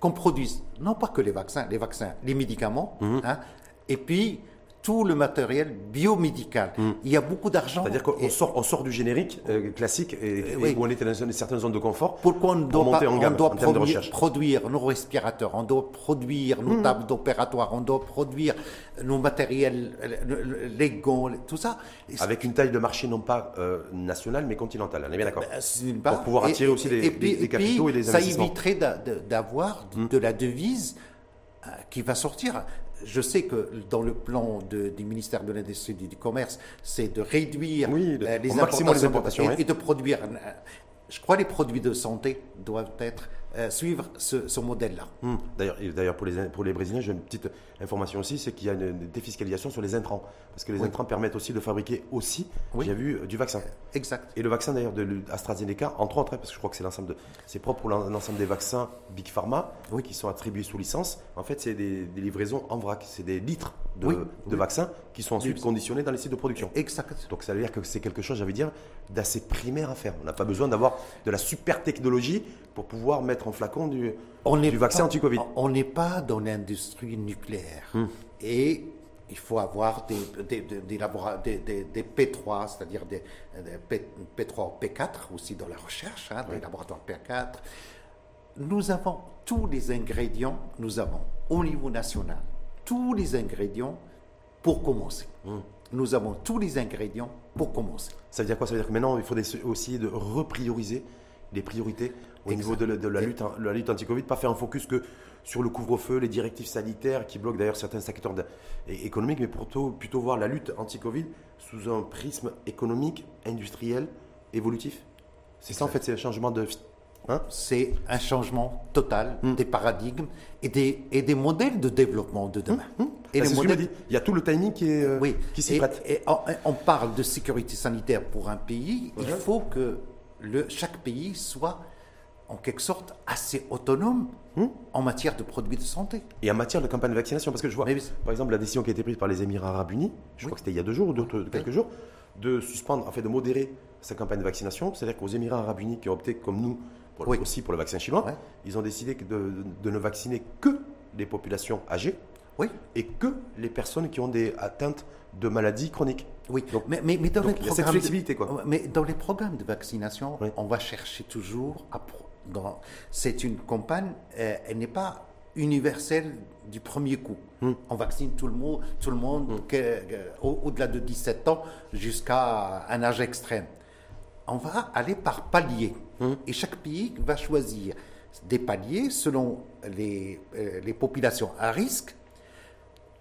qu'on produise non pas que les vaccins, les vaccins, les médicaments, mhm. hein, et puis tout le matériel biomédical. Hmm. Il y a beaucoup d'argent. C'est-à-dire qu'on sort, on sort du générique euh, classique et, où on était dans une certaine zone de confort. Pourquoi on doit, en doit produire, produire, nos respirateurs, on doit produire nos hmm. tables d'opératoire, on doit produire nos matériels, les gants, tout ça. Avec une taille de marché non pas euh, nationale mais continentale, on est bien d'accord. Ben, Pour pouvoir attirer aussi les, capitaux et les investissements. Ça éviterait d'avoir de, hmm. de la devise euh, qui va sortir je sais que dans le plan du ministère de l'Industrie et du Commerce, c'est de réduire euh, les, importations, et, de produire. Je crois que les produits de santé doivent être euh, suivre ce, modèle-là. Hum. D'ailleurs, pour les, pour les Brésiliens, j'ai une petite information aussi, c'est qu'il y a une défiscalisation sur les intrants. Parce que les intrants permettent aussi de fabriquer aussi, j'ai vu, du vaccin. Exact. Et le vaccin d'ailleurs de AstraZeneca, entre autres, hein, parce que je crois que c'est l'ensemble de, c'est propre pour l'ensemble des vaccins Big Pharma, qui sont attribués sous licence. En fait, c'est des, livraisons en vrac. C'est des litres de, de vaccins qui sont ensuite conditionnés dans les sites de production. Exact. Donc ça veut dire que c'est quelque chose, j'avais dire, d'assez primaire à faire. On n'a pas besoin d'avoir de la super technologie pour pouvoir mettre en flacon du, du vaccin anti-Covid. On n'est pas dans l'industrie nucléaire. Hmm. Et il faut avoir des, des, des, des P3, c'est-à-dire des, P3 ou P4 aussi dans la recherche, hein, des laboratoires P4. Nous avons tous les ingrédients, nous avons au niveau national, tous les ingrédients pour commencer. Hmm. Nous avons tous les ingrédients pour commencer. Ça veut dire quoi? Ça veut dire que maintenant, il faut aussi de reprioriser les priorités au niveau de, la, lutte, la lutte anti-Covid, pas faire un focus que sur le couvre-feu, les directives sanitaires qui bloquent d'ailleurs certains secteurs économiques, mais plutôt, plutôt voir la lutte anti-Covid sous un prisme économique, industriel, évolutif. C'est ça en fait, c'est un changement de... Hein? C'est un changement total hmm. des paradigmes et des, et des modèles de développement de demain. Hmm, hmm. Et les modèles... dit. Il y a tout le timing qui, est, euh, qui s'y prête. Et on, parle de sécurité sanitaire pour un pays. Il faut que le, chaque pays soit en quelque sorte assez autonome hmm? en matière de produits de santé. Et en matière de campagne de vaccination, parce que je vois, par exemple, la décision qui a été prise par les Émirats arabes unis, je crois que c'était il y a deux jours ou quelques jours, de suspendre, en fait, de modérer sa campagne de vaccination. C'est-à-dire qu'aux Émirats arabes unis, qui ont opté comme nous, aussi pour le vaccin chinois, ils ont décidé de, de, ne vacciner que les populations âgées et que les personnes qui ont des atteintes de maladies chroniques. Oui, donc, mais, mais, dans les programmes cette flexibilité, quoi. Mais dans les programmes de vaccination, on va chercher toujours à c'est une campagne, euh, elle n'est pas universelle du premier coup. Hmm. On vaccine tout le monde, tout le monde hmm. au-delà de 17 ans jusqu'à un âge extrême. On va aller par paliers. Hmm. Et chaque pays va choisir des paliers selon les, euh, les populations à risque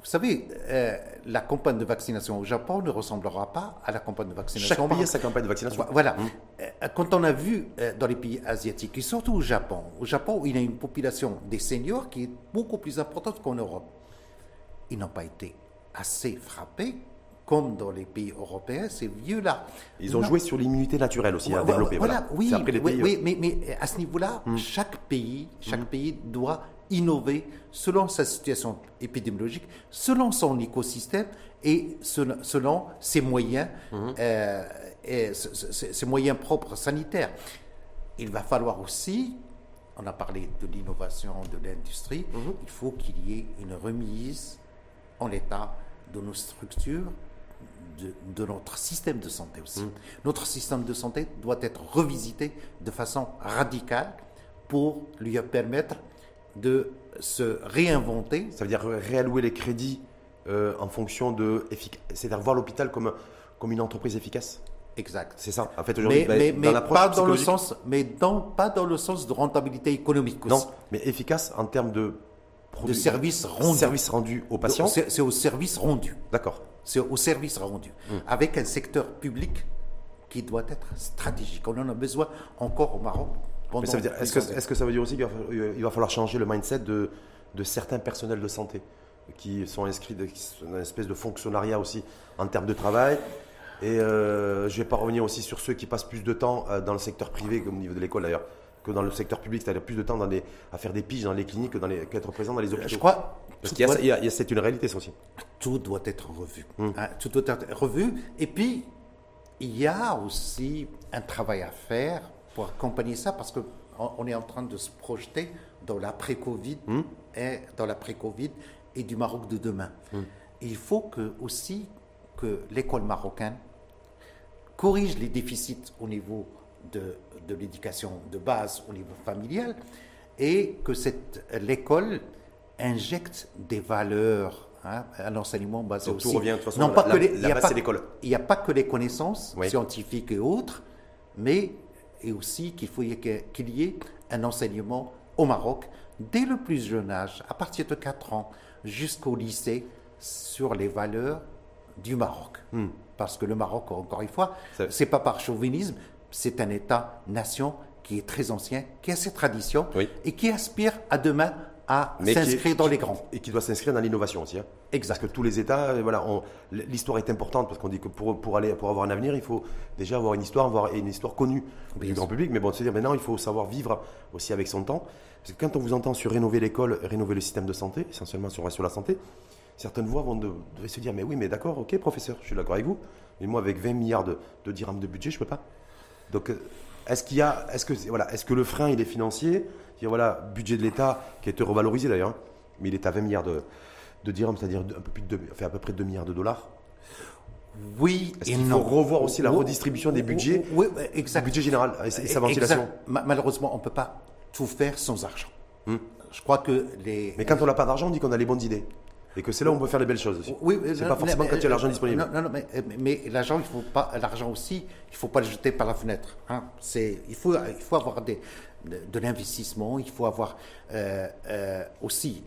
vous savez, euh, la campagne de vaccination au Japon ne ressemblera pas à la campagne de vaccination Chaque pays a sa campagne de vaccination. Voilà. Hum. Euh, quand on a vu euh, dans les pays asiatiques, et surtout au Japon, au Japon, il y a une population des seniors qui est beaucoup plus importante qu'en Europe. Ils n'ont pas été assez frappés comme dans les pays européens, ces vieux-là. Ils ont joué sur l'immunité naturelle aussi à développer. Voilà, oui, oui, mais, mais, à ce niveau-là, hum. chaque pays, chaque hum. pays doit innover selon sa situation épidémiologique, selon son écosystème et selon ses moyens, mhm. euh, et ses moyens propres sanitaires. Il va falloir aussi, on a parlé de l'innovation, de l'industrie, mhm. il faut qu'il y ait une remise en état de nos structures, de, notre système de santé aussi. Mhm. Notre système de santé doit être revisité de façon radicale pour lui permettre de se réinventer. Ça veut dire réallouer les crédits euh, en fonction de. C'est-à-dire voir l'hôpital comme, comme une entreprise efficace Exact. C'est ça. En fait, aujourd'hui, mais, mais, dans pas dans le sens, mais dans, pas dans le sens de rentabilité économique. Non, mais efficace en termes de de service rendu. Service rendu aux patients C'est au service rendu. D'accord. C'est au service rendu. Hum. Avec un secteur public qui doit être stratégique. On en a besoin encore au Maroc. Est-ce que, est que, ça veut dire aussi qu'il va falloir changer le mindset de, de certains personnels de santé qui sont inscrits dans une espèce de fonctionnariat aussi en termes de travail et euh, je ne vais pas revenir aussi sur ceux qui passent plus de temps euh, dans le secteur privé, comme au niveau de l'école d'ailleurs, que dans le secteur public, c'est-à-dire plus de temps dans à faire des piges dans les cliniques que dans les, qu'être présent dans les hôpitaux. Je crois. Parce qu'il y a, c'est une réalité, ça aussi. Tout doit être revu. Hum. Hein, tout doit être revu. Et puis, il y a aussi un travail à faire pour accompagner ça, parce qu'on on est en train de se projeter dans l'après-Covid hum. et dans l'après-Covid et du Maroc de demain. Hum. il faut que aussi que l'école marocaine corrige les déficits au niveau de, de l'éducation de base, au niveau familial, et que cette, l'école injecte des valeurs, hein, un enseignement basé Donc, aussi. Tout revient de toute façon, non, pas que la, base, c'est l'école. Il n'y a pas que les connaissances scientifiques et autres, mais et aussi qu'il faut qu'il y ait un enseignement au Maroc dès le plus jeune âge, à partir de 4 ans jusqu'au lycée, sur les valeurs du Maroc. Hmm. Parce que le Maroc, encore une fois, c'est pas par chauvinisme, c'est un État-nation qui est très ancien, qui a ses traditions et qui aspire à demain à s'inscrire dans les grands. Et qui doit s'inscrire dans l'innovation aussi. Hein. Exact. Parce que tous les États, euh, voilà, l'histoire est importante parce qu'on dit que pour, pour, aller, pour avoir un avenir, il faut déjà avoir une histoire, avoir une histoire connue du grand public. Mais bon, cest dire maintenant, il faut savoir vivre aussi avec son temps. Parce que quand on vous entend sur rénover l'école, rénover le système de santé, essentiellement sur, sur la santé, certaines voix vont de, se dire Mais oui, mais d'accord, ok, professeur, je suis d'accord avec vous. Mais moi, avec 20 milliards de, de dirhams de budget, je ne peux pas. Donc, euh, est-ce qu'il y a, est-ce que, voilà, est-ce que le frein, il est financier? Dire, voilà, budget de l'État qui a été revalorisé d'ailleurs, hein, mais il est à 20 milliards de, de dirhams, c'est-à-dire un peu plus de, fait à peu près 2 milliards de dollars. Oui, qu'il faut revoir aussi la redistribution des budgets, oui, exact. budget général et sa ventilation Malheureusement, on ne peut pas tout faire sans argent. Hmm. Je crois que les. Mais quand on n'a pas d'argent, on dit qu'on a les bonnes idées. Et que c'est là où on peut faire les belles choses aussi. Oui, c'est pas forcément quand il y a l'argent disponible. Non, non, mais, mais l'argent, il faut pas, l'argent aussi, il faut pas le jeter par la fenêtre. Hein. C'est, il faut, il faut avoir des, de, l'investissement, il faut avoir euh, euh, aussi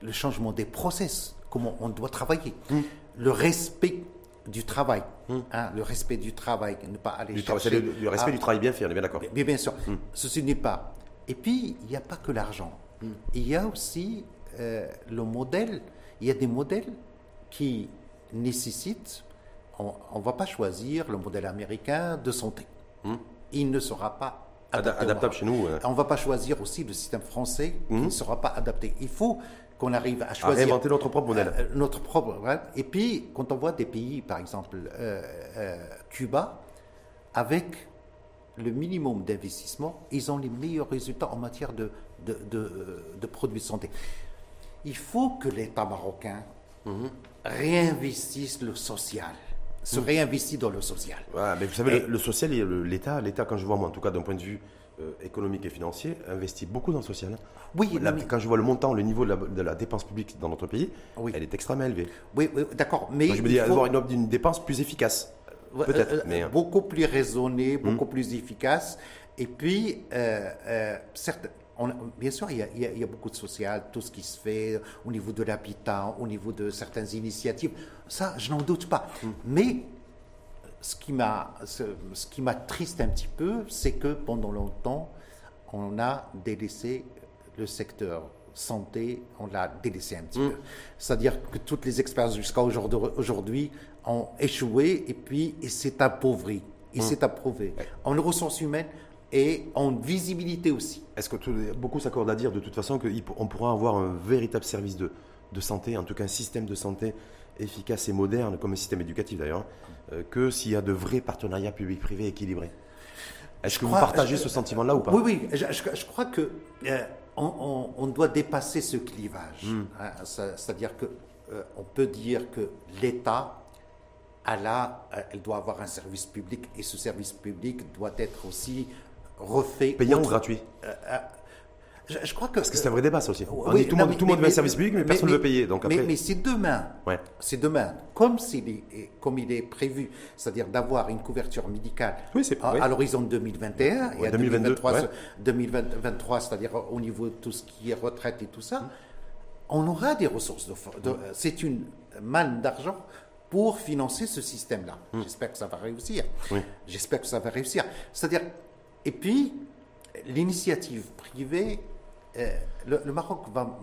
le changement des process, comment on doit travailler, hmm. le respect du travail, hmm. hein, le respect du travail, ne pas aller du chercher. Le, respect du travail bien fait, on est bien d'accord. Bien, bien sûr. Hmm. Ceci n'est pas. Et puis, il n'y a pas que l'argent. Il y a aussi euh, le modèle il y a des modèles qui nécessitent, on ne va pas choisir le modèle américain de santé. Il ne sera pas adaptable chez nous. On ne va pas choisir aussi le système français qui hmm. ne sera pas adapté. Il faut qu'on arrive à choisir. À notre propre modèle. Euh, notre propre. Et puis, quand on voit des pays, par exemple euh, euh, Cuba, avec le minimum d'investissement, ils ont les meilleurs résultats en matière de, de, de produits de santé il faut que l'État marocain réinvestisse le social se mhm. réinvestit dans le social. mais vous savez, le, social, l'État, l'État, quand je vois moi, en tout cas d'un point de vue euh, économique et financier, investit beaucoup dans le social. Oui, quand je vois le montant, le niveau de la, dépense publique dans notre pays, elle est extrêmement élevée. Oui, d'accord, mais je me dis avoir une, dépense plus efficace, euh, peut-être, euh, mais beaucoup plus raisonnée, beaucoup hmm. plus efficace. Et puis, certes, bien sûr, il y, a, beaucoup de social, tout ce qui se fait au niveau de l'habitat, au niveau de certaines initiatives. Ça, je n'en doute pas. Mm. Mais ce qui m'a, ce, qui m'attriste un petit peu, c'est que pendant longtemps, on a délaissé le secteur santé, on l'a délaissé un petit mm. peu. C'est-à-dire que toutes les expériences jusqu'à aujourd'hui ont échoué et puis il s'est appauvri. Il mm. s'est approuvé. En ressources humaines, et en visibilité aussi. Est-ce que beaucoup s'accordent à dire de toute façon qu'on pourra avoir un véritable service de, de, santé, en tout cas un système de santé efficace et moderne, comme un système éducatif d'ailleurs, euh, que s'il y a de vrais partenariats public-privé équilibrés? Est-ce que vous partagez ce sentiment-là ou pas? Oui, oui, je, crois que euh, on, doit dépasser ce clivage. Hmm. Hein, c'est-à-dire que euh, on peut dire que l'État elle doit avoir un service public et ce service public doit être aussi refait. Payant ou gratuit euh, euh, je, crois que. Parce que c'est un vrai débat, ça aussi. On dit, tout, le monde, tout monde veut un service public, mais, personne ne veut payer. Donc après... Mais, c'est demain. Ouais. C'est demain. Comme, est, comme il est prévu, c'est-à-dire d'avoir une couverture médicale à, l'horizon 2021 et à 2022, 2023, 2023 c'est-à-dire au niveau de tout ce qui est retraite et tout ça, on aura des ressources. De, c'est une manne d'argent pour financer ce système-là. Hum. J'espère que ça va réussir. J'espère que ça va réussir. C'est-à-dire, et puis, l'initiative privée, euh, le, Maroc va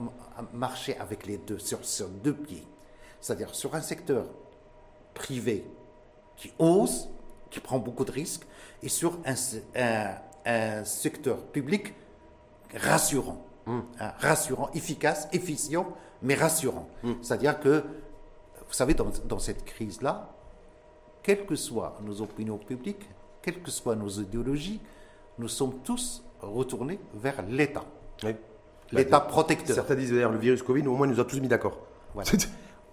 marcher avec les deux, sur, sur deux pieds. C'est-à-dire sur un secteur privé qui ose, qui prend beaucoup de risques, et sur un, un, secteur public rassurant, hum. hein, rassurant, efficace, efficient, mais rassurant. Hum. C'est-à-dire que, vous savez, dans, dans cette crise-là, quelles que soient nos opinions publiques, quelles que soient nos idéologies, nous sommes tous retournés vers l'État. L'État protecteur. Certains disent d'ailleurs le virus Covid, au moins, nous a tous mis d'accord.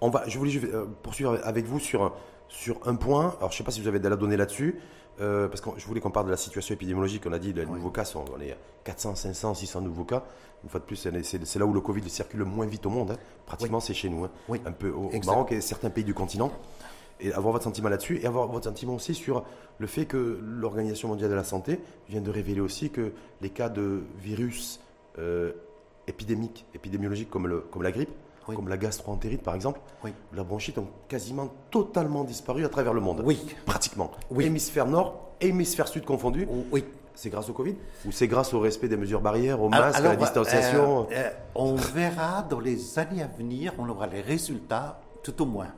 On va, je voulais euh, poursuivre avec vous sur, sur un point. Alors, je ne sais pas si vous avez de la donnée là-dessus, euh, parce que je voulais qu'on parle de la situation épidémiologique. On a dit les nouveaux cas, sont, on est 400, 500, 600 nouveaux cas. Une fois de plus, c'est là où le Covid circule le moins vite au monde. Hein. Pratiquement, c'est chez nous. Hein. Un peu au, Maroc et certains pays du continent et avoir votre sentiment là-dessus et avoir votre sentiment aussi sur le fait que l'Organisation mondiale de la santé vient de révéler aussi que les cas de virus euh, épidémiques, épidémiologiques comme, le, comme la grippe, comme la gastroentérite par exemple, la bronchite ont quasiment totalement disparu à travers le monde. Oui. Pratiquement. Oui. Hémisphère nord hémisphère sud confondus. Oui. C'est grâce au Covid Ou c'est grâce au respect des mesures barrières, au masque, à la distanciation? euh, euh, On verra dans les années à venir, on aura les résultats, tout au moins.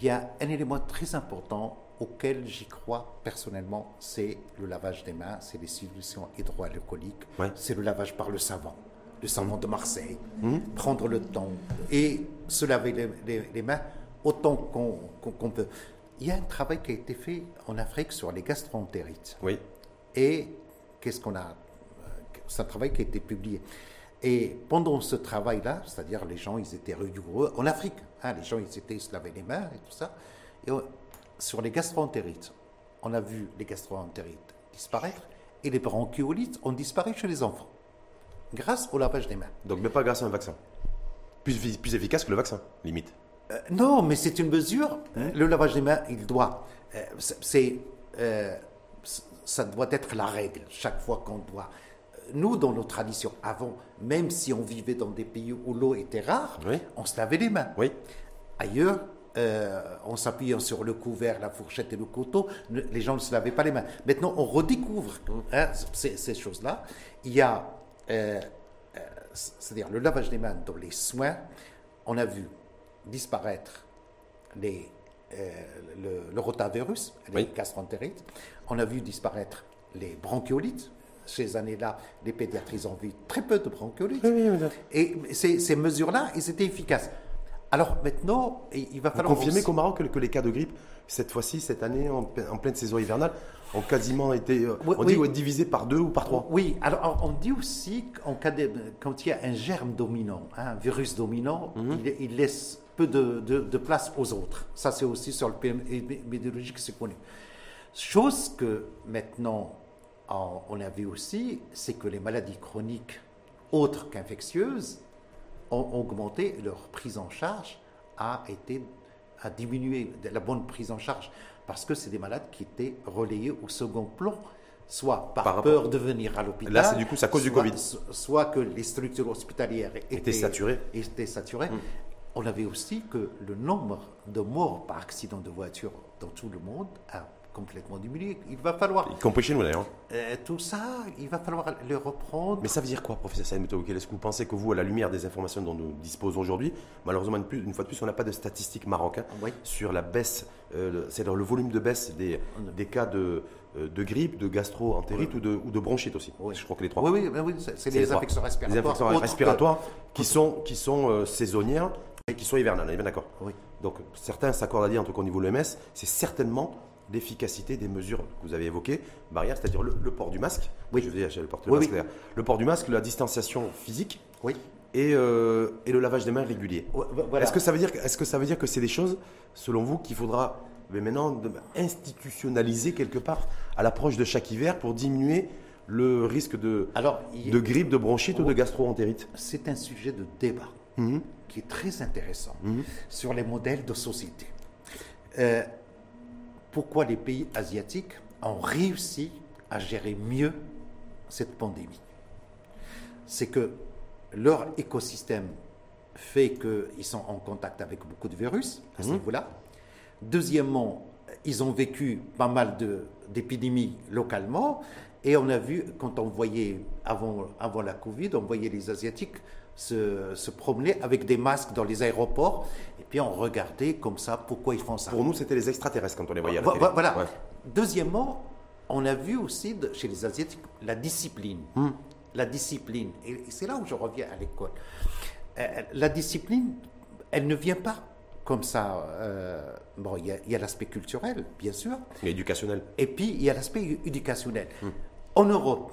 Il y a un élément très important auquel j'y crois personnellement, c'est le lavage des mains, c'est les solutions hydroalcooliques, c'est le lavage par le savon, le savon de Marseille. Mmh. Prendre le temps et se laver les, mains autant qu'on peut. Il y a un travail qui a été fait en Afrique sur les gastroentérites. Oui. Et qu'est-ce qu'on a? C'est un travail qui a été publié. Et pendant ce travail-là, c'est-à-dire les gens, ils étaient rigoureux, en Afrique, hein, les gens, ils étaient, ils se lavaient les mains et tout ça. Et sur les gastroentérites, on a vu les gastroentérites disparaître et les bronchiolites ont disparu chez les enfants, grâce au lavage des mains. Donc, mais pas grâce à un vaccin. Plus, plus efficace que le vaccin, limite. Euh, non, mais c'est une mesure. Hein? Le lavage des mains, il doit. Euh, c'est, euh, ça doit être la règle chaque fois qu'on doit nous, dans nos traditions, avant, même si on vivait dans des pays où l'eau était rare, on se lavait les mains. Oui. Ailleurs, euh, en s'appuyant sur le couvert, la fourchette et le couteau, les gens ne se lavaient pas les mains. Maintenant, on redécouvre hein, ces, choses-là. Il y a, euh, euh, c'est-à-dire le lavage des mains dans les soins. On a vu disparaître les, le, rotavirus, les gastroentérites. On a vu disparaître les bronchiolites, ces années-là, les pédiatrices ont vu très peu de bronchiolites. et ces, mesures-là, ils étaient efficaces. Alors maintenant, il va falloir. Vous confirmer qu'au Maroc, que, les cas de grippe, cette fois-ci, cette année, en, pleine saison hivernale, ont quasiment été euh, on dit, divisés par deux ou par trois. Oui, alors on dit aussi qu'en cas de, quand il y a un germe dominant, hein, un virus dominant, mhm. il, laisse peu de, de, place aux autres. Ça, c'est aussi sur le PM météorologique, c'est connu. Chose que maintenant, on a vu aussi, c'est que les maladies chroniques autres qu'infectieuses ont augmenté, leur prise en charge a été a diminué, la bonne prise en charge, parce que c'est des malades qui étaient relayés au second plan, soit par, peur de venir à l'hôpital. Là, c'est du coup, ça cause du Covid. Soit que les structures hospitalières étaient, saturées. Étaient saturées. Mm. On avait aussi que le nombre de morts par accident de voiture dans tout le monde a complètement diminué. Il va falloir. Y compris chez nous d'ailleurs. Euh, tout ça, il va falloir le reprendre. Mais ça veut dire quoi, professeur Saïd Est-ce que vous pensez que vous, à la lumière des informations dont nous disposons aujourd'hui, malheureusement, une, fois de plus, on n'a pas de statistiques marocaines sur la baisse, euh, c'est-à-dire le volume de baisse des, des cas de, euh, de grippe, de gastro-entérite ou, de, ou de bronchite aussi? Je crois que les trois. Oui, oui, oui c'est les, infections respiratoires. Les infections respiratoires qui sont, qui sont saisonnières et qui sont hivernales, on est bien d'accord Oui. Donc certains s'accordent à dire, en tout cas au niveau de l'OMS, c'est certainement l'efficacité des mesures que vous avez évoquées, barrières, c'est-à-dire le, port du masque. Oui. Je vais le, port le, masque, le port du masque, la distanciation physique. Oui. Et, euh, et le lavage des mains régulier. Est-ce que ça veut dire, est-ce que ça veut dire que c'est des choses, selon vous, qu'il faudra mais maintenant institutionnaliser quelque part à l'approche de chaque hiver pour diminuer le risque de, Alors, de grippe, de bronchite ou de gastro-entérite? C'est un sujet de débat mhm. qui est très intéressant mhm. sur les modèles de société. Euh, pourquoi les pays asiatiques ont réussi à gérer mieux cette pandémie. C'est que leur écosystème fait qu'ils sont en contact avec beaucoup de virus à ce Mhm. niveau-là. Deuxièmement, ils ont vécu pas mal d'épidémies localement. Et on a vu, quand on voyait, avant, avant la Covid, on voyait les Asiatiques se, se promener avec des masques dans les aéroports. Et puis on regardait comme ça pourquoi ils font ça. Pour nous, c'était les extraterrestres quand on les voyait à la Vo- télé. vo- Voilà. Ouais. Deuxièmement, on a vu aussi de- chez les Asiatiques la discipline. Hmm. La discipline. Et, c'est là où je reviens à l'école. Euh, la discipline, elle ne vient pas comme ça. euh, bon, il y a- il y a, l'aspect culturel, bien sûr, Et éducationnel. et puis il y a l'aspect éducationnel. En Europe,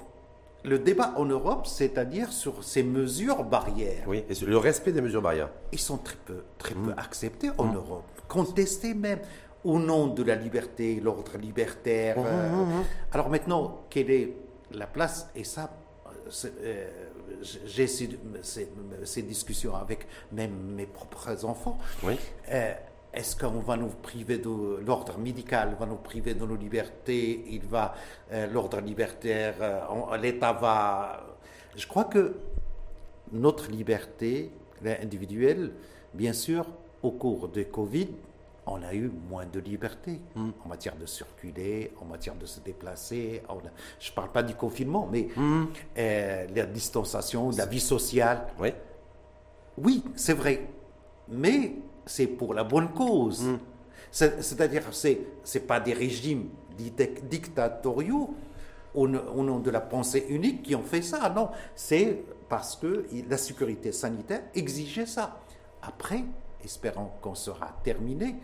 le débat en Europe, c'est-à-dire sur ces mesures barrières, Oui, et le respect des mesures barrières. ils sont très peu, très peu acceptés en Europe, contestés même au nom de la liberté, l'ordre libertaire. euh. Alors maintenant, quelle est la place? Et ça, euh, euh, j'ai ces, ces- ces discussions avec même mes propres enfants. Oui. Euh, Est-ce qu'on va nous priver de l'ordre médical, va nous priver de nos libertés, il va euh, l'ordre libertaire, euh, l'État va. Je crois que notre liberté individuelle, bien sûr, au cours de Covid, on a eu moins de liberté en matière de circuler, en matière de se déplacer. a- je ne parle pas du confinement, mais euh, la distanciation, la vie sociale. Oui. Oui, c'est vrai, mais c'est pour la bonne cause. C'est- C'est-à-dire, c'est c'est pas des régimes dic- dictatoriaux au, no- au nom de la pensée unique qui ont fait ça. Non, c'est parce que la sécurité sanitaire exigeait ça. Après, espérons qu'on sera terminé,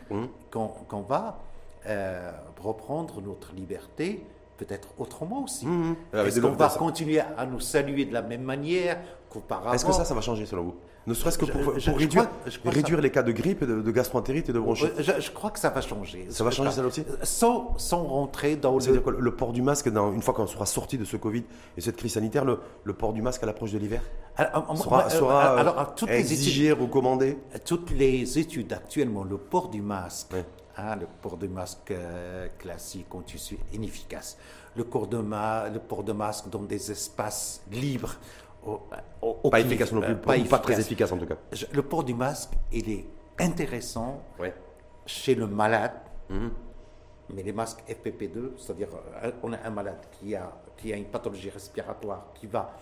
qu'on qu'on va euh, reprendre notre liberté peut-être autrement aussi. Avec Est-ce qu'on va continuer à nous saluer de la même manière qu'auparavant Est-ce que ça, ça va changer selon vous? Ne serait-ce que pour, je- pour je réduire, crois- ça- les cas de grippe, de, de gastroentérite et de bronchite. Ouais, Je, je crois que ça va changer. Ça va changer, ça aussi? sans, sans rentrer dans C'est-à-dire le... que le port du masque, dans- une fois qu'on sera sorti de ce Covid et cette crise sanitaire, le, le port du masque à l'approche de l'hiver? Alors, sera, euh, sera, euh, alors, alors, toutes, les études, exigé, recommandé? Toutes les études actuellement, le port du masque, Ouais. Hein, le port du masque euh, classique, on tissu inefficace. Le, port de ma- le port de masque dans des espaces libres. au- au- Pas efficace non plus, pas, pas très efficace en tout cas. Je- Le port du masque, il est intéressant Ouais. chez le malade, Mhm. mais les masques FPP2, c'est-à-dire euh, on a un malade qui a, qui a une pathologie respiratoire, qui va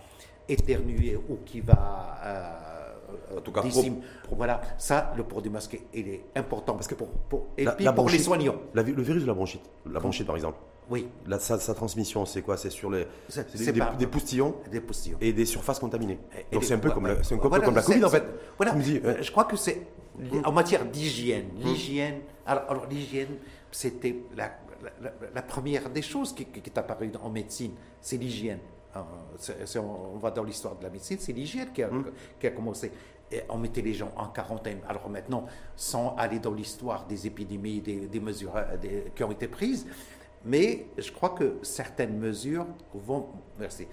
éternuer ou qui va... euh, En tout cas, dissim- voilà, ça, le port du masque, il est important parce que pour, pour- et La- puis la pour les soignants. la le virus de la bronchite, la bronchite par exemple, Oui, la- sa, sa transmission, c'est quoi? C'est sur les, C'est- c'est des, des- des poustillons des postillons. et des surfaces contaminées. Et Donc c'est un peu ouais, comme ouais. la, un peu Voilà, comme la Covid en fait. Voilà, dis, Euh, je crois que c'est en matière d'hygiène. L'hygiène, alors, alors l'hygiène, c'était la, première des choses qui, qui est apparue en médecine, c'est l'hygiène. C'est- on va dans l'histoire de la médecine, c'est l'hygiène qui, a- qui a commencé. Et on mettait les gens en quarantaine. Alors maintenant, sans aller dans l'histoire des épidémies, des, des mesures euh, des- qui ont été prises, mais je crois que certaines mesures vont. Merci.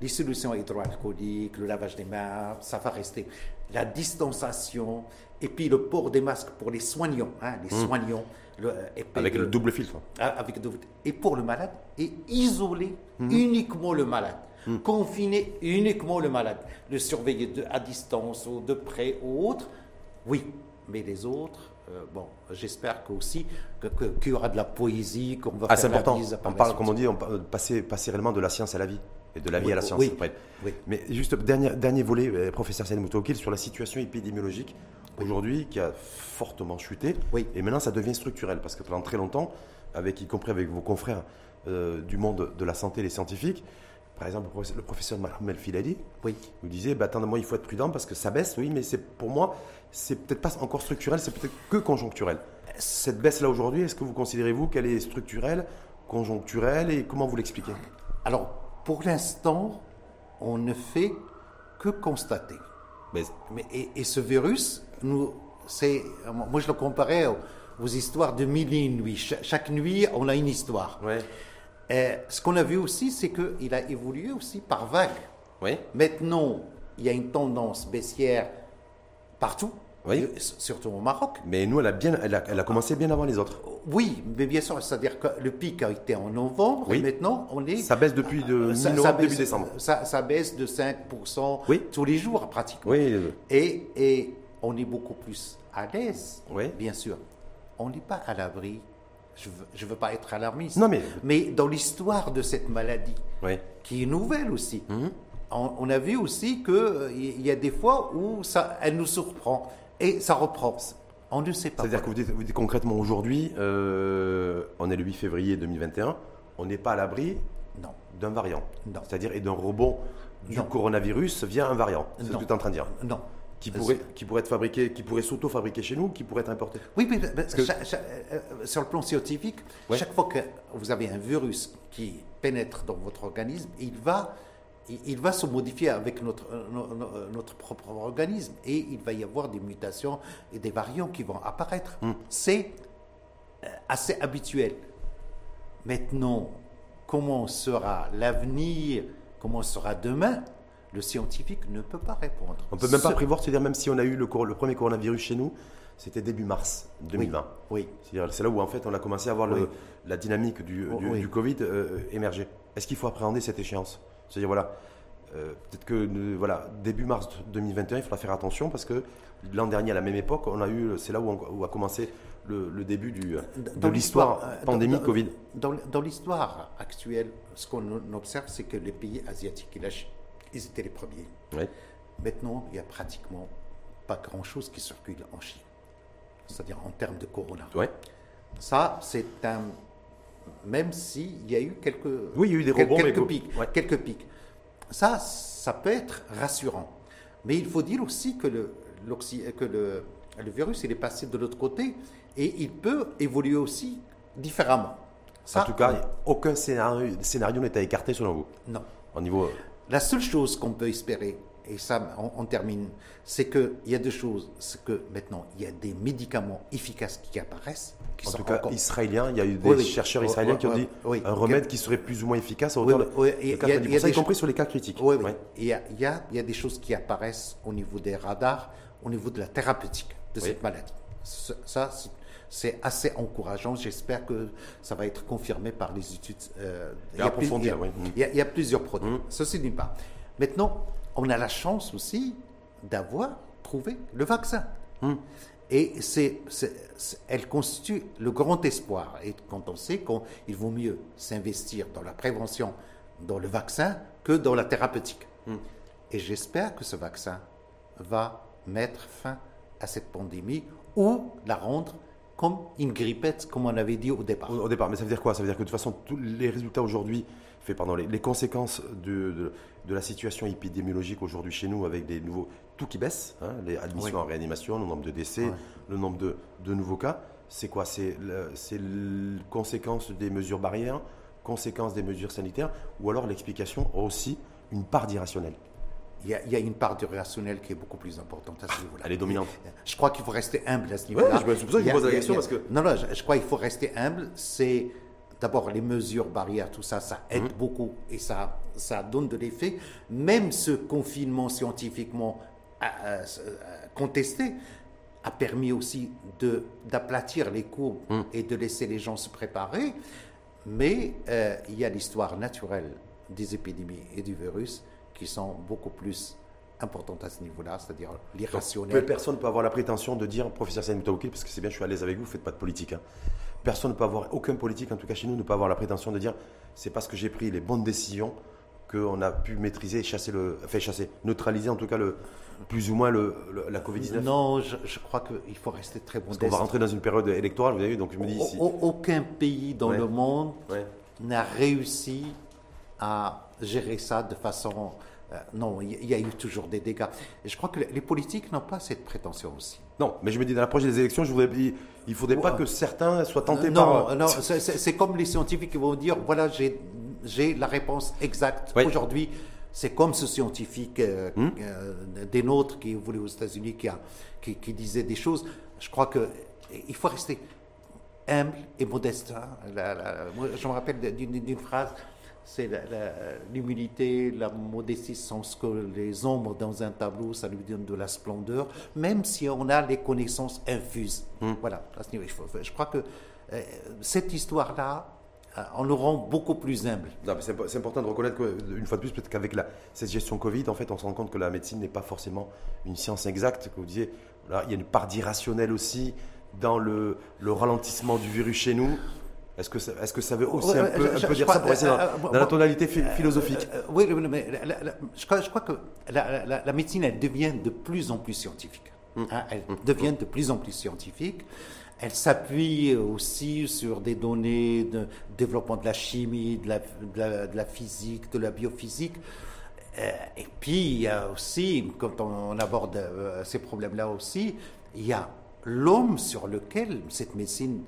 Les solutions hydroalcooliques, le lavage des mains, ça va rester. La distanciation, et puis le port des masques pour les soignants, hein, les soignants. Le, euh, puis Avec le double filtre. ah, avec et pour le malade, et isoler Mhm. uniquement le malade. Confiner uniquement le malade. Le surveiller de, à distance ou de près ou autre, oui. Mais les autres, euh, bon, j'espère que aussi que- que- qu'il y aura de la poésie, qu'on va Ah, faire la important. bise par On la parle, comme on dit, on parle de passer, passer réellement de la science à la vie et de la vie Oui, à la science. oui. Mais juste dernier, dernier volet, euh, professeur Salim sur la situation épidémiologique aujourd'hui qui a fortement chuté. Oui. Et maintenant, ça devient structurel parce que pendant très longtemps, avec, y compris avec vos confrères euh, du monde de la santé, les scientifiques, par exemple, le professeur, le professeur Mahmoud Filali Oui. vous disait bah, attendez-moi, il faut être prudent parce que ça baisse, oui, mais c'est pour moi, c'est peut-être pas encore structurel, c'est peut-être que conjoncturel. Cette baisse-là aujourd'hui, est-ce que vous considérez-vous qu'elle est structurelle, conjoncturelle et comment vous l'expliquez? Alors, pour l'instant, on ne fait que constater. Mais- Mais, et, et ce virus, nous, c'est, moi je le comparais aux, histoires de mille et une nuits. Cha- chaque nuit, on a une histoire. Ouais. Euh, ce qu'on a vu aussi, c'est qu'il a évolué aussi par vague. Oui. Maintenant, il y a une tendance baissière partout, Oui. euh, surtout au Maroc. Mais nous, elle a, bien, elle a, elle a commencé bien avant les autres. Oui, mais bien sûr, c'est-à-dire que le pic a été en novembre, Oui. et maintenant on est... Ça baisse depuis de ça, mi-novembre, ça début baisse, décembre. Ça, ça baisse de 5% Oui. tous les jours pratiquement. Oui, euh, Et, et on est beaucoup plus à l'aise, Oui. bien sûr. On n'est pas à l'abri. Je ne veux, pas être alarmiste. Non, mais- Mais dans l'histoire de cette maladie, Oui. qui est nouvelle aussi, Mhm. on, on a vu aussi qu'il y a des fois où ça, elle nous surprend et ça reprend. On ne sait pas. C'est-à-dire que vous dites, vous dites concrètement aujourd'hui, euh, on est le 8 février 2021, on n'est pas à l'abri d'un variant. C'est-à-dire et d'un rebond du Non. coronavirus via un variant. C'est ce que tu es en train de dire. Non. Qui pourrait, qui pourrait être fabriqué, qui pourrait s'auto-fabriquer chez nous, qui pourrait être importé. Oui, mais, que- euh, sur le plan scientifique, Ouais. chaque fois que vous avez un virus qui pénètre dans votre organisme, il va, il, il va se modifier avec notre, euh, euh, notre propre organisme et il va y avoir des mutations et des variants qui vont apparaître. C'est euh, assez habituel. Maintenant, comment sera l'avenir, comment sera demain, le scientifique ne peut pas répondre. On peut même pas prévoir, c'est-à-dire même si on a eu le, le premier coronavirus chez nous, c'était début mars 2020. Oui. C'est-à-dire, C'est là où en fait on a commencé à voir le- Oui. la dynamique du, Oh, du, oui. du Covid euh, émerger. Est-ce qu'il faut appréhender cette échéance? C'est-à-dire voilà, euh, peut-être que euh, voilà début mars 2021, il faudra faire attention parce que l'an dernier à la même époque, on a eu, c'est là où, on- où a commencé le, le début du, de l'histoire pandémie dans- Covid. Dans, dans l'histoire actuelle, ce qu'on observe, c'est que les pays asiatiques et la Chine, ils étaient les premiers. Maintenant, il n'y a pratiquement pas grand-chose qui circule en Chine, c'est-à-dire en termes de corona. Ça, c'est un. Même s'il y a eu quelques. Oui, il y a eu des rebonds, mais quelques que- pics. ouais. Quelques pics. Ça, ça peut être rassurant. Mais il faut dire aussi que le, que le, le virus, il est passé de l'autre côté et il peut évoluer aussi différemment. Ça, en tout cas, aucun scénario, scénario n'est à écarter selon vous? non. Au niveau, euh, La seule chose qu'on peut espérer, et ça, on, on termine, c'est qu'il y a deux choses. C'est que maintenant, il y a des médicaments efficaces qui apparaissent. Qui en sont tout cas, encore- israélien, il y a eu des Oui, chercheurs Oui, israéliens oui, qui ont dit un remède qui serait plus ou moins efficace à hauteur de, oui, de il y a- y 90%, compris sur les cas critiques. Oui, oui. Ouais. Il, y a, il, y a, il y a des choses qui apparaissent au niveau des radars, au niveau de la thérapeutique de cette maladie. Ça, c'est- c'est assez encourageant. J'espère que ça va être confirmé par les études. euh, il, y a plus- approfondir, il y a- oui. Il y a- il y a plusieurs produits. Mm. Ceci d'une part. Maintenant, on a la chance aussi d'avoir trouvé le vaccin. Mm. Et c'est, elle constitue le grand espoir. Et quand on sait qu'il vaut mieux s'investir dans la prévention, dans le vaccin, que dans la thérapeutique. Mm. Et j'espère que ce vaccin va mettre fin à cette pandémie ou la rendre comme une grippette, comme on avait dit au départ. Au, au départ, mais ça veut dire quoi? Ça veut dire que de toute façon, tous les résultats aujourd'hui, pendant les, les conséquences de, de, de la situation épidémiologique aujourd'hui chez nous, avec des nouveaux. Tout qui baisse, hein, les admissions Oui. en réanimation, le nombre de décès, le nombre de, de nouveaux cas, c'est quoi? C'est le- conséquence des mesures barrières, conséquence des mesures sanitaires, ou alors l'explication a aussi une part d'irrationnel Il y, a, il y a une part du rationnel qui est beaucoup plus importante à ce niveau-là. Elle est dominante. Je crois qu'il faut rester humble à ce niveau-là. Ouais, je- c'est pour ça que je Il y a- pose la il y a- question, il y a- parce que- Non, non, je, je crois qu'il faut rester humble. C'est d'abord les mesures barrières, tout ça, ça aide Mhm. beaucoup et ça, ça donne de l'effet. Même ce confinement scientifiquement euh, euh, contesté a permis aussi de d'aplatir les courbes Mhm. et de laisser les gens se préparer. Mais euh, il y a l'histoire naturelle des épidémies et du virus qui sont beaucoup plus importantes à ce niveau-là, c'est-à-dire Donc, l'irrationnel. Personne ne peut avoir la prétention de dire, professeur Saïd Moutaoukil, parce que c'est bien, je suis à l'aise avec vous, vous faites pas de politique. hein. Personne ne peut avoir, aucun politique, en tout cas chez nous, ne peut avoir la prétention de dire, c'est parce que j'ai pris les bonnes décisions qu'on a pu maîtriser et chasser le, enfin chasser, neutraliser en tout cas le, plus ou moins le, le- la Covid-19. Non, je, je crois qu'il faut rester très Parce modeste. qu'on va rentrer dans une période électorale, vous avez vu, donc je me dis au- aucun pays dans Ouais. le monde Ouais. n'a réussi à gérer ça de façon... euh, non, il y, a eu toujours des dégâts. Et je crois que les politiques n'ont pas cette prétention aussi. Non, mais je me dis, dans l'approche des élections, je voudrais, il ne faudrait pas que certains soient tentés non, par. non, c'est- comme les scientifiques qui vont dire, voilà, j'ai la réponse exacte. Oui. Aujourd'hui, c'est comme ce scientifique euh, Hmm. euh, des nôtres qui voulait aux États-Unis, qui, a- qui, qui disait des choses. Je crois que il faut rester humble et modeste. hein. La- la- moi, je me rappelle d'une phrase, c'est la- la- l'humilité, la, modestie sont ce que les ombres dans un tableau, ça lui donne de la splendeur, même si on a les connaissances infuses. Hmm. Voilà, à ce niveau, il faut- je crois que euh, cette histoire-là, on nous rend beaucoup plus humbles. C'est important de reconnaître qu'une fois de plus, peut-être qu'avec cette gestion Covid, en fait, on se rend compte que la médecine n'est pas forcément une science exacte. Que vous disiez, là, il y a une part d'irrationnel aussi dans le, le, ralentissement du virus chez nous. Est-ce que, ça, est-ce que ça veut aussi un, peu, dire ça pour essayer dans, la tonalité philosophique? Oui, mais je, crois, je, crois, que la, médecine, elle devient de plus en plus scientifique. Hum. Hein, elle hum. devient de plus en plus scientifique. Elle s'appuie aussi sur des données de développement de la chimie, de la, de physique, de la biophysique. Euh, et puis, il y a aussi, quand on aborde euh, ces problèmes-là aussi, il y a l'homme sur lequel cette médecine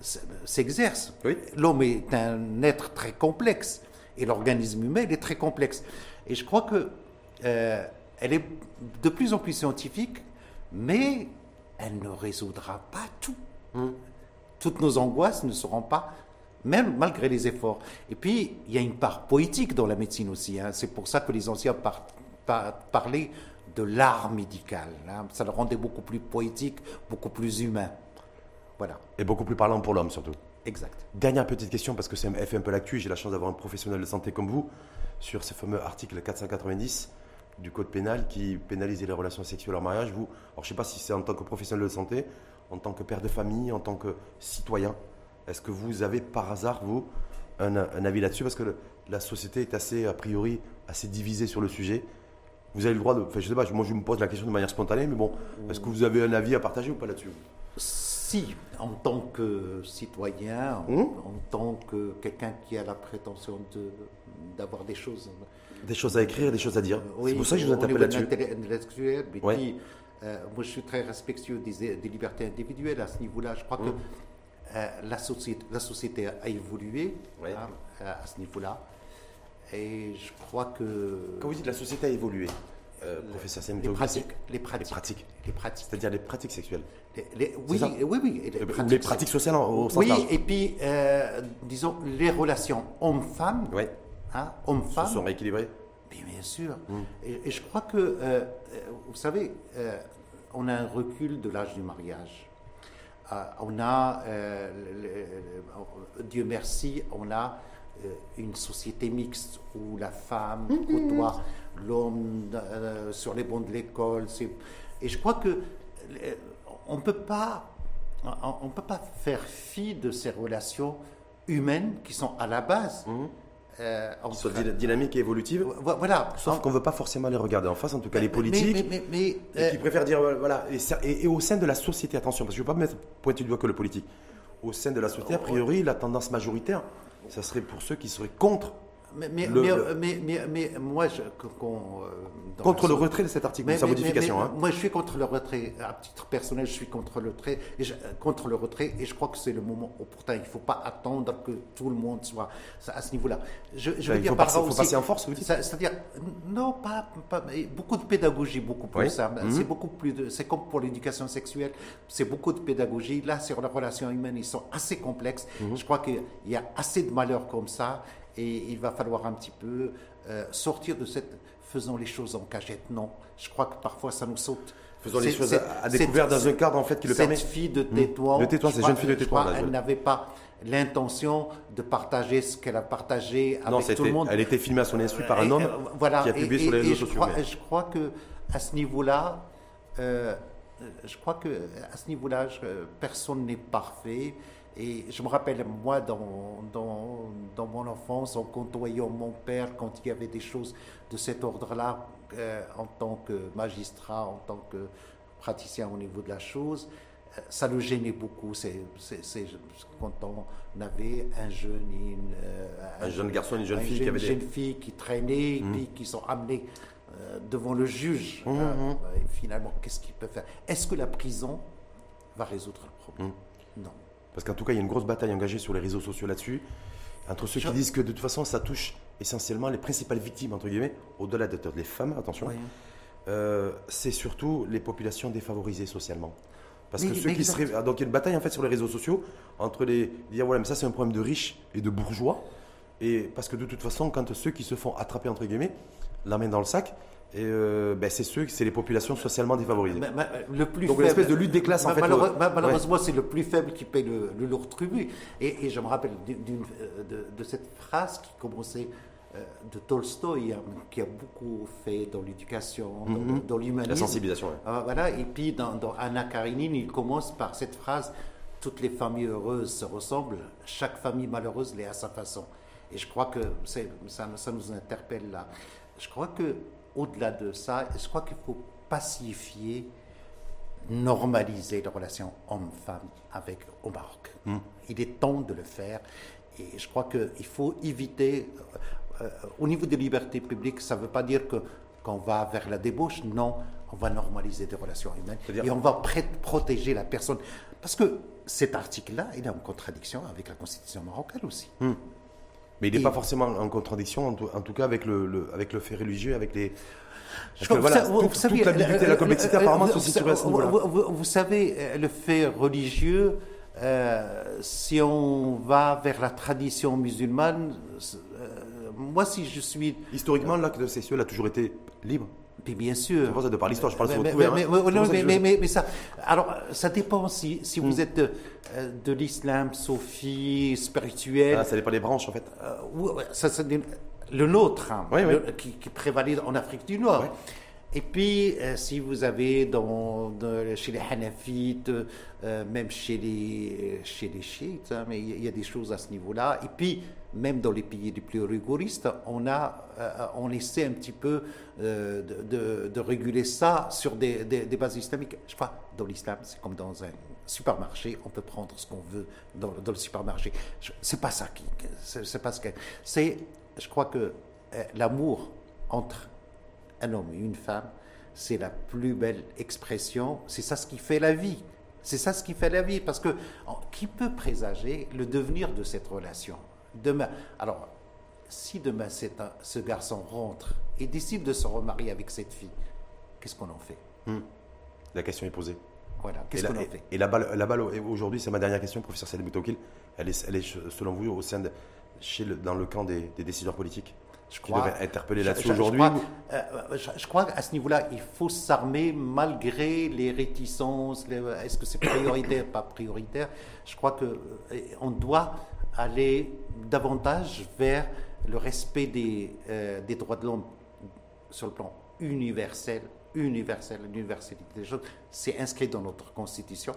s'exerce. L'homme est un être très complexe et l'organisme humain est très complexe. Et je crois que euh, elle est de plus en plus scientifique, mais elle ne résoudra pas tout. Hum. Toutes nos angoisses ne seront pas, même malgré les efforts. Et puis, il y a une part poétique dans la médecine aussi. Hein. C'est pour ça que les anciens parlaient de l'art médical. Hein. Ça le rendait beaucoup plus poétique, beaucoup plus humain. Voilà. Et beaucoup plus parlant pour l'homme surtout. Exact. Dernière petite question, parce que ça fait un peu l'actu, j'ai la chance d'avoir un professionnel de santé comme vous, sur ce fameux article 490 du Code pénal qui pénalise les relations sexuelles en mariage. Vous, alors je ne sais pas si c'est en tant que professionnel de santé, en tant que père de famille, en tant que citoyen, est-ce que vous avez par hasard, vous, un, avis là-dessus? Parce que la société est assez, a priori, assez divisée sur le sujet. Vous avez le droit de. Enfin, je sais pas, moi je me pose la question de manière spontanée, mais bon, est-ce que vous avez un avis à partager ou pas là-dessus? Si, en tant que citoyen, en, hum? tant que quelqu'un qui a la prétention d'avoir des choses. Des choses à écrire, des choses à dire. c'est pour ça que je vous interpelle là-dessus. Euh, moi, je suis très respectueux des, libertés individuelles à ce niveau-là. Je crois que hum. euh, la, société, la société a évolué hein, à ce niveau-là. Et je crois que. Quand vous dites la société a évolué, euh, professeur les pratiques, les pratiques. Les pratiques. C'est-à-dire les pratiques sexuelles. Oui, oui, oui. Les pratiques, les pratiques sociales au sens Oui, et puis, euh, disons, les relations hommes-femmes. Oui. Hein, hommes-femmes. Se sont rééquilibrées. bien sûr. Hum. Et, je crois que, euh, vous savez, on a un recul de l'âge du mariage. on a, Dieu merci, on a euh, une société mixte où la femme mm-hmm. côtoie l'homme euh, sur les bancs de l'école. Et je crois que euh, on peut pas, on, peut pas faire fi de ces relations humaines qui sont à la base. Qui sont dynamiques et évolutives. Voilà. Sauf qu'on ne veut pas forcément les regarder en face, en tout cas les politiques. Mais, qui préfèrent dire, voilà. Et, au sein de la société, attention, parce que je ne veux pas mettre pointer du doigt que le politique. Au sein de la société, a priori, la tendance majoritaire, ça serait pour ceux qui seraient contre mais, mais, mais, mais, moi, je, euh, contre le retrait de cet article, sa modification. Hein. Moi, je suis contre le retrait. À titre personnel, je suis contre le retrait. Et je, contre le retrait, et je crois que c'est le moment opportun. Il ne faut pas attendre que tout le monde soit à ce niveau-là. Je, je veux dire, il faut, passer, faut passer en force, vous dites C'est-à-dire, non, pas, pas, beaucoup de pédagogie, beaucoup plus. ça. C'est mhm. beaucoup plus. C'est comme pour l'éducation sexuelle. C'est beaucoup de pédagogie. Là, sur les relations humaines, ils sont assez complexes. Mhm. Je crois qu'il y a assez de malheurs comme ça et il va falloir un petit peu euh, sortir de cette faisant les choses en cachette. Non, je crois que parfois ça nous saute. Faisons les choses à, découvert dans un cadre en fait qui le permet. Cette fille de. Tétouan, de Tétouan, cette jeune fille de Tétouan, elle n'avait pas l'intention de partager ce qu'elle a partagé avec tout le monde. Elle était filmée à son insu par un homme voilà, qui a publié sur les réseaux sociaux. Je crois, je crois que à ce niveau-là, euh, je crois que à ce niveau-là, personne n'est parfait. Et je me rappelle, moi, dans, dans, dans, mon enfance, en côtoyant mon père, quand il y avait des choses de cet ordre-là, euh, en tant que magistrat, en tant que praticien au niveau de la chose, euh, ça le gênait beaucoup. C'est quand on avait un jeune, une, euh, un, jeune garçon, une jeune fille qui avait jeune fille qui traînait, mmh. puis qui sont amenés devant le juge. Mmh, mmh. et finalement, qu'est-ce qu'il peut faire? Est-ce que la prison va résoudre le problème? Parce qu'en tout cas, il y a une grosse bataille engagée sur les réseaux sociaux là-dessus, entre ceux qui disent que de toute façon, ça touche essentiellement les principales victimes, entre guillemets, au-delà de les femmes, attention, euh, c'est surtout les populations défavorisées socialement. Parce que ceux qui seraient. Ah, donc il y a une bataille en fait sur les réseaux sociaux entre les. Dire voilà, mais ça c'est un problème de riches et de bourgeois. Et parce que de toute façon, quand ceux qui se font attraper, entre guillemets, la main dans le sac, et euh, ben, c'est ceux, c'est les populations socialement défavorisées. le plus Donc une espèce de lutte des classes en fait. malheureusement, c'est le plus faible qui paye le, lourd tribut. Et, je me rappelle de, cette phrase qui commençait euh, de Tolstoï, hein, qui a beaucoup fait dans l'éducation, dans, mhm. l'humanisme. La sensibilisation. Ah, voilà. Et puis dans, dans Anna Karenine, il commence par cette phrase toutes les familles heureuses se ressemblent, chaque famille malheureuse l'est à sa façon. Et je crois que ça, ça nous interpelle là. Je crois que au-delà de ça, je crois qu'il faut pacifier, normaliser les relations homme-femme avec au Maroc. Hmm. Il est temps de le faire. Et je crois qu'il faut éviter, euh, euh, au niveau des libertés publiques, ça ne veut pas dire que qu'on va vers la débauche, non, on va normaliser des relations humaines et on va protéger la personne. Parce que cet article-là, il est en contradiction avec la constitution marocaine aussi. Hmm. Mais il n'est pas forcément en contradiction, en tout, cas avec le, avec le fait religieux, avec les. Parce que, voilà, vous, savez, toute la la complexité, apparemment, se situe à ce niveau-là. Vous, savez, le fait religieux, euh, si on va vers la tradition musulmane, euh, moi, si je suis. Historiquement, l'acte sexuel a toujours été libre bien sûr. C'est de par l'histoire, je parle sur mais, mais, mais, mais, ça, alors, ça dépend si, si vous hmm. êtes euh, de, l'islam, Sophie, spirituel. Ah, ça dépend des branches, en fait. Euh, ça, le nôtre, hein, qui, prévalait en Afrique du Nord. Et puis, euh, si vous avez dans, chez les Hanafites, même chez les, chez les chiites, hein, mais il y, a des choses à ce niveau-là. Et puis, même dans les pays les plus rigoristes, on, a, euh, on essaie un petit peu euh, de, réguler ça sur des, bases islamiques. Je crois, dans l'islam, c'est comme dans un supermarché, on peut prendre ce qu'on veut dans, dans, le supermarché. C'est pas ça qui, c'est pas ce que, c'est, je crois que euh, l'amour entre un homme et une femme, c'est la plus belle expression, c'est ça ce qui fait la vie. C'est ça ce qui fait la vie, parce que qui peut présager le devenir de cette relation? Demain, alors, si demain ce garçon rentre et décide de se remarier avec cette fille, qu'est-ce qu'on en fait? Hmm. La question est posée. Voilà, qu'est-ce qu'on en fait? Et la balle, la balle aujourd'hui, c'est ma dernière question, professeur Salim Boutokil, elle est, elle est, selon vous au sein de, chez dans le camp des, décideurs politiques je crois, qui interpeller là-dessus aujourd'hui euh, je, crois qu'à ce niveau-là, il faut s'armer malgré les réticences. Est-ce que c'est prioritaire, pas prioritaire? Je crois qu'on euh, doit aller davantage vers le respect des, euh, des droits de l'homme sur le plan universel, universel, l'universalité des choses, c'est inscrit dans notre constitution.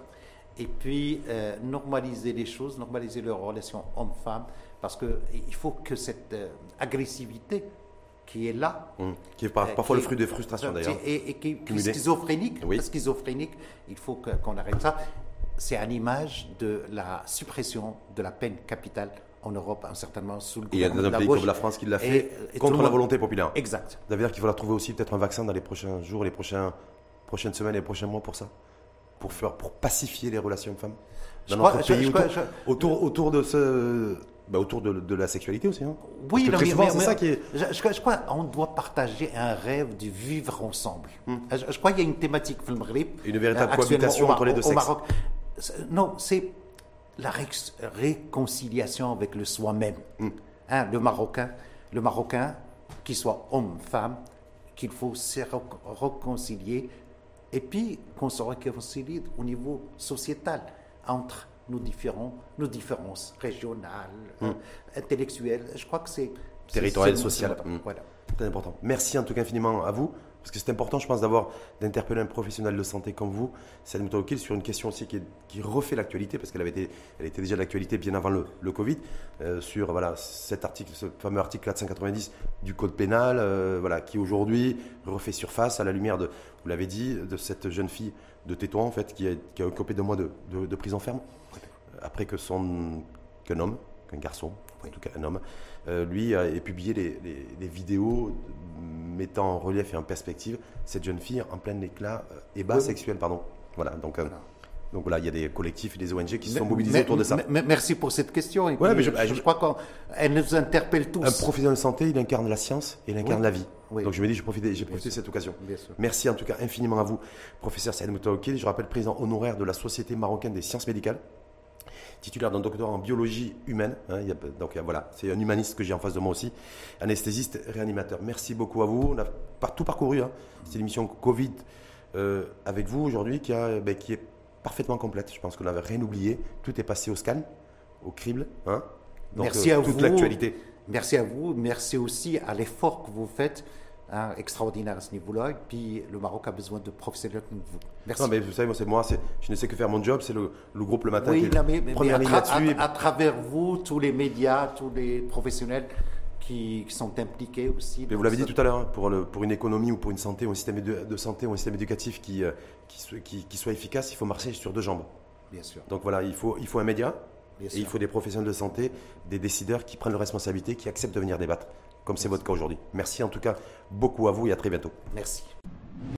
Et puis euh, normaliser les choses, normaliser leurs relations homme-femme, parce qu'il faut que cette euh, agressivité qui est là, mmh. qui est parfois le fruit des frustrations d'ailleurs, et, qui est schizophrénique, schizophrénique, il faut qu'on arrête ça. C'est à l'image de la suppression de la peine capitale en Europe, certainement sous le Il y a un pays comme la France qui l'a fait contre la volonté populaire. Exact. Ça veut dire qu'il faudra trouver aussi peut-être un vaccin dans les prochains jours, les prochains, prochaines semaines et les prochains mois pour ça Pour, faire, pour pacifier les relations femmes dans notre pays autour, autour, de ce, bah, autour de, la sexualité aussi. Hein. Oui, ça qui est. Je, crois qu'on doit partager un rêve de vivre ensemble. Hmm. Je, crois qu'il y a une thématique Une véritable cohabitation entre les deux sexes. Maroc. Non, c'est la réconciliation avec le soi-même. Mm. Hein, le Marocain, le Marocain, qu'il soit homme, femme, qu'il faut se réconcilier et puis qu'on se réconcilie au niveau sociétal entre nos, différents, nos différences régionales, mm. euh, intellectuelles. Je crois que c'est... Territorial, social. Mm. Voilà. Très important. Merci en tout cas infiniment à vous. Parce que c'est important, je pense, d'avoir d'interpeller un professionnel de santé comme vous, Salim Tawakil, sur une question aussi qui, refait l'actualité, parce qu'elle avait été, elle était déjà d'actualité bien avant le, Covid, euh, sur voilà, cet article, ce fameux article 490 du Code pénal, euh, voilà, qui aujourd'hui refait surface à la lumière de, vous l'avez dit, de cette jeune fille de Tétouan, en fait, qui a, qui a occupé deux mois de, de, prison ferme, après que son qu'un homme, qu'un garçon, en tout cas un homme, euh, lui a, publié les, les, les vidéos mettant en relief et en perspective cette jeune fille en plein éclat et bas sexuel. Pardon. Voilà, donc, euh, donc voilà, il y a des collectifs et des ONG qui se sont mobilisés autour de ça. merci pour cette question. Et mais je, crois qu'elle nous interpelle tous. Un professionnel de santé, il incarne la science et il incarne la vie. Donc je me dis, j'ai profité, j'ai profité de cette occasion. Merci en tout cas infiniment à vous, professeur Saïd Moutaoukil. Je rappelle président honoraire de la Société marocaine des sciences médicales. Titulaire d'un doctorat en biologie humaine. Hein, donc voilà, c'est un humaniste que j'ai en face de moi aussi, anesthésiste, réanimateur. Merci beaucoup à vous. On a tout parcouru. Hein. C'est l'émission Covid euh, avec vous aujourd'hui qui, ben, qui est parfaitement complète. Je pense qu'on n'avait rien oublié. Tout est passé au scan, au crible. Hein. Donc, Merci euh, à toute vous. l'actualité. Merci à vous. Merci aussi à l'effort que vous faites Hein, extraordinaire à ce niveau-là. Et puis le Maroc a besoin de professionnels comme vous. Merci. Non, mais vous savez, moi, c'est moi, je ne sais que faire mon job, c'est le, groupe le matin oui, qui mais, mais, à, à, travers vous, tous les médias, tous les professionnels qui, sont impliqués aussi. Mais vous l'avez dit tout à l'heure, hein, pour, pour une économie ou pour une santé ou un système de, santé ou un système éducatif qui, euh, qui, qui, soit efficace, il faut marcher sur deux jambes. Bien sûr. Donc voilà, il faut, il faut un média, et il faut des professionnels de santé, des décideurs qui prennent leurs responsabilités, qui acceptent de venir débattre comme c'est votre cas aujourd'hui. Merci en tout cas beaucoup à vous et à très bientôt. Merci.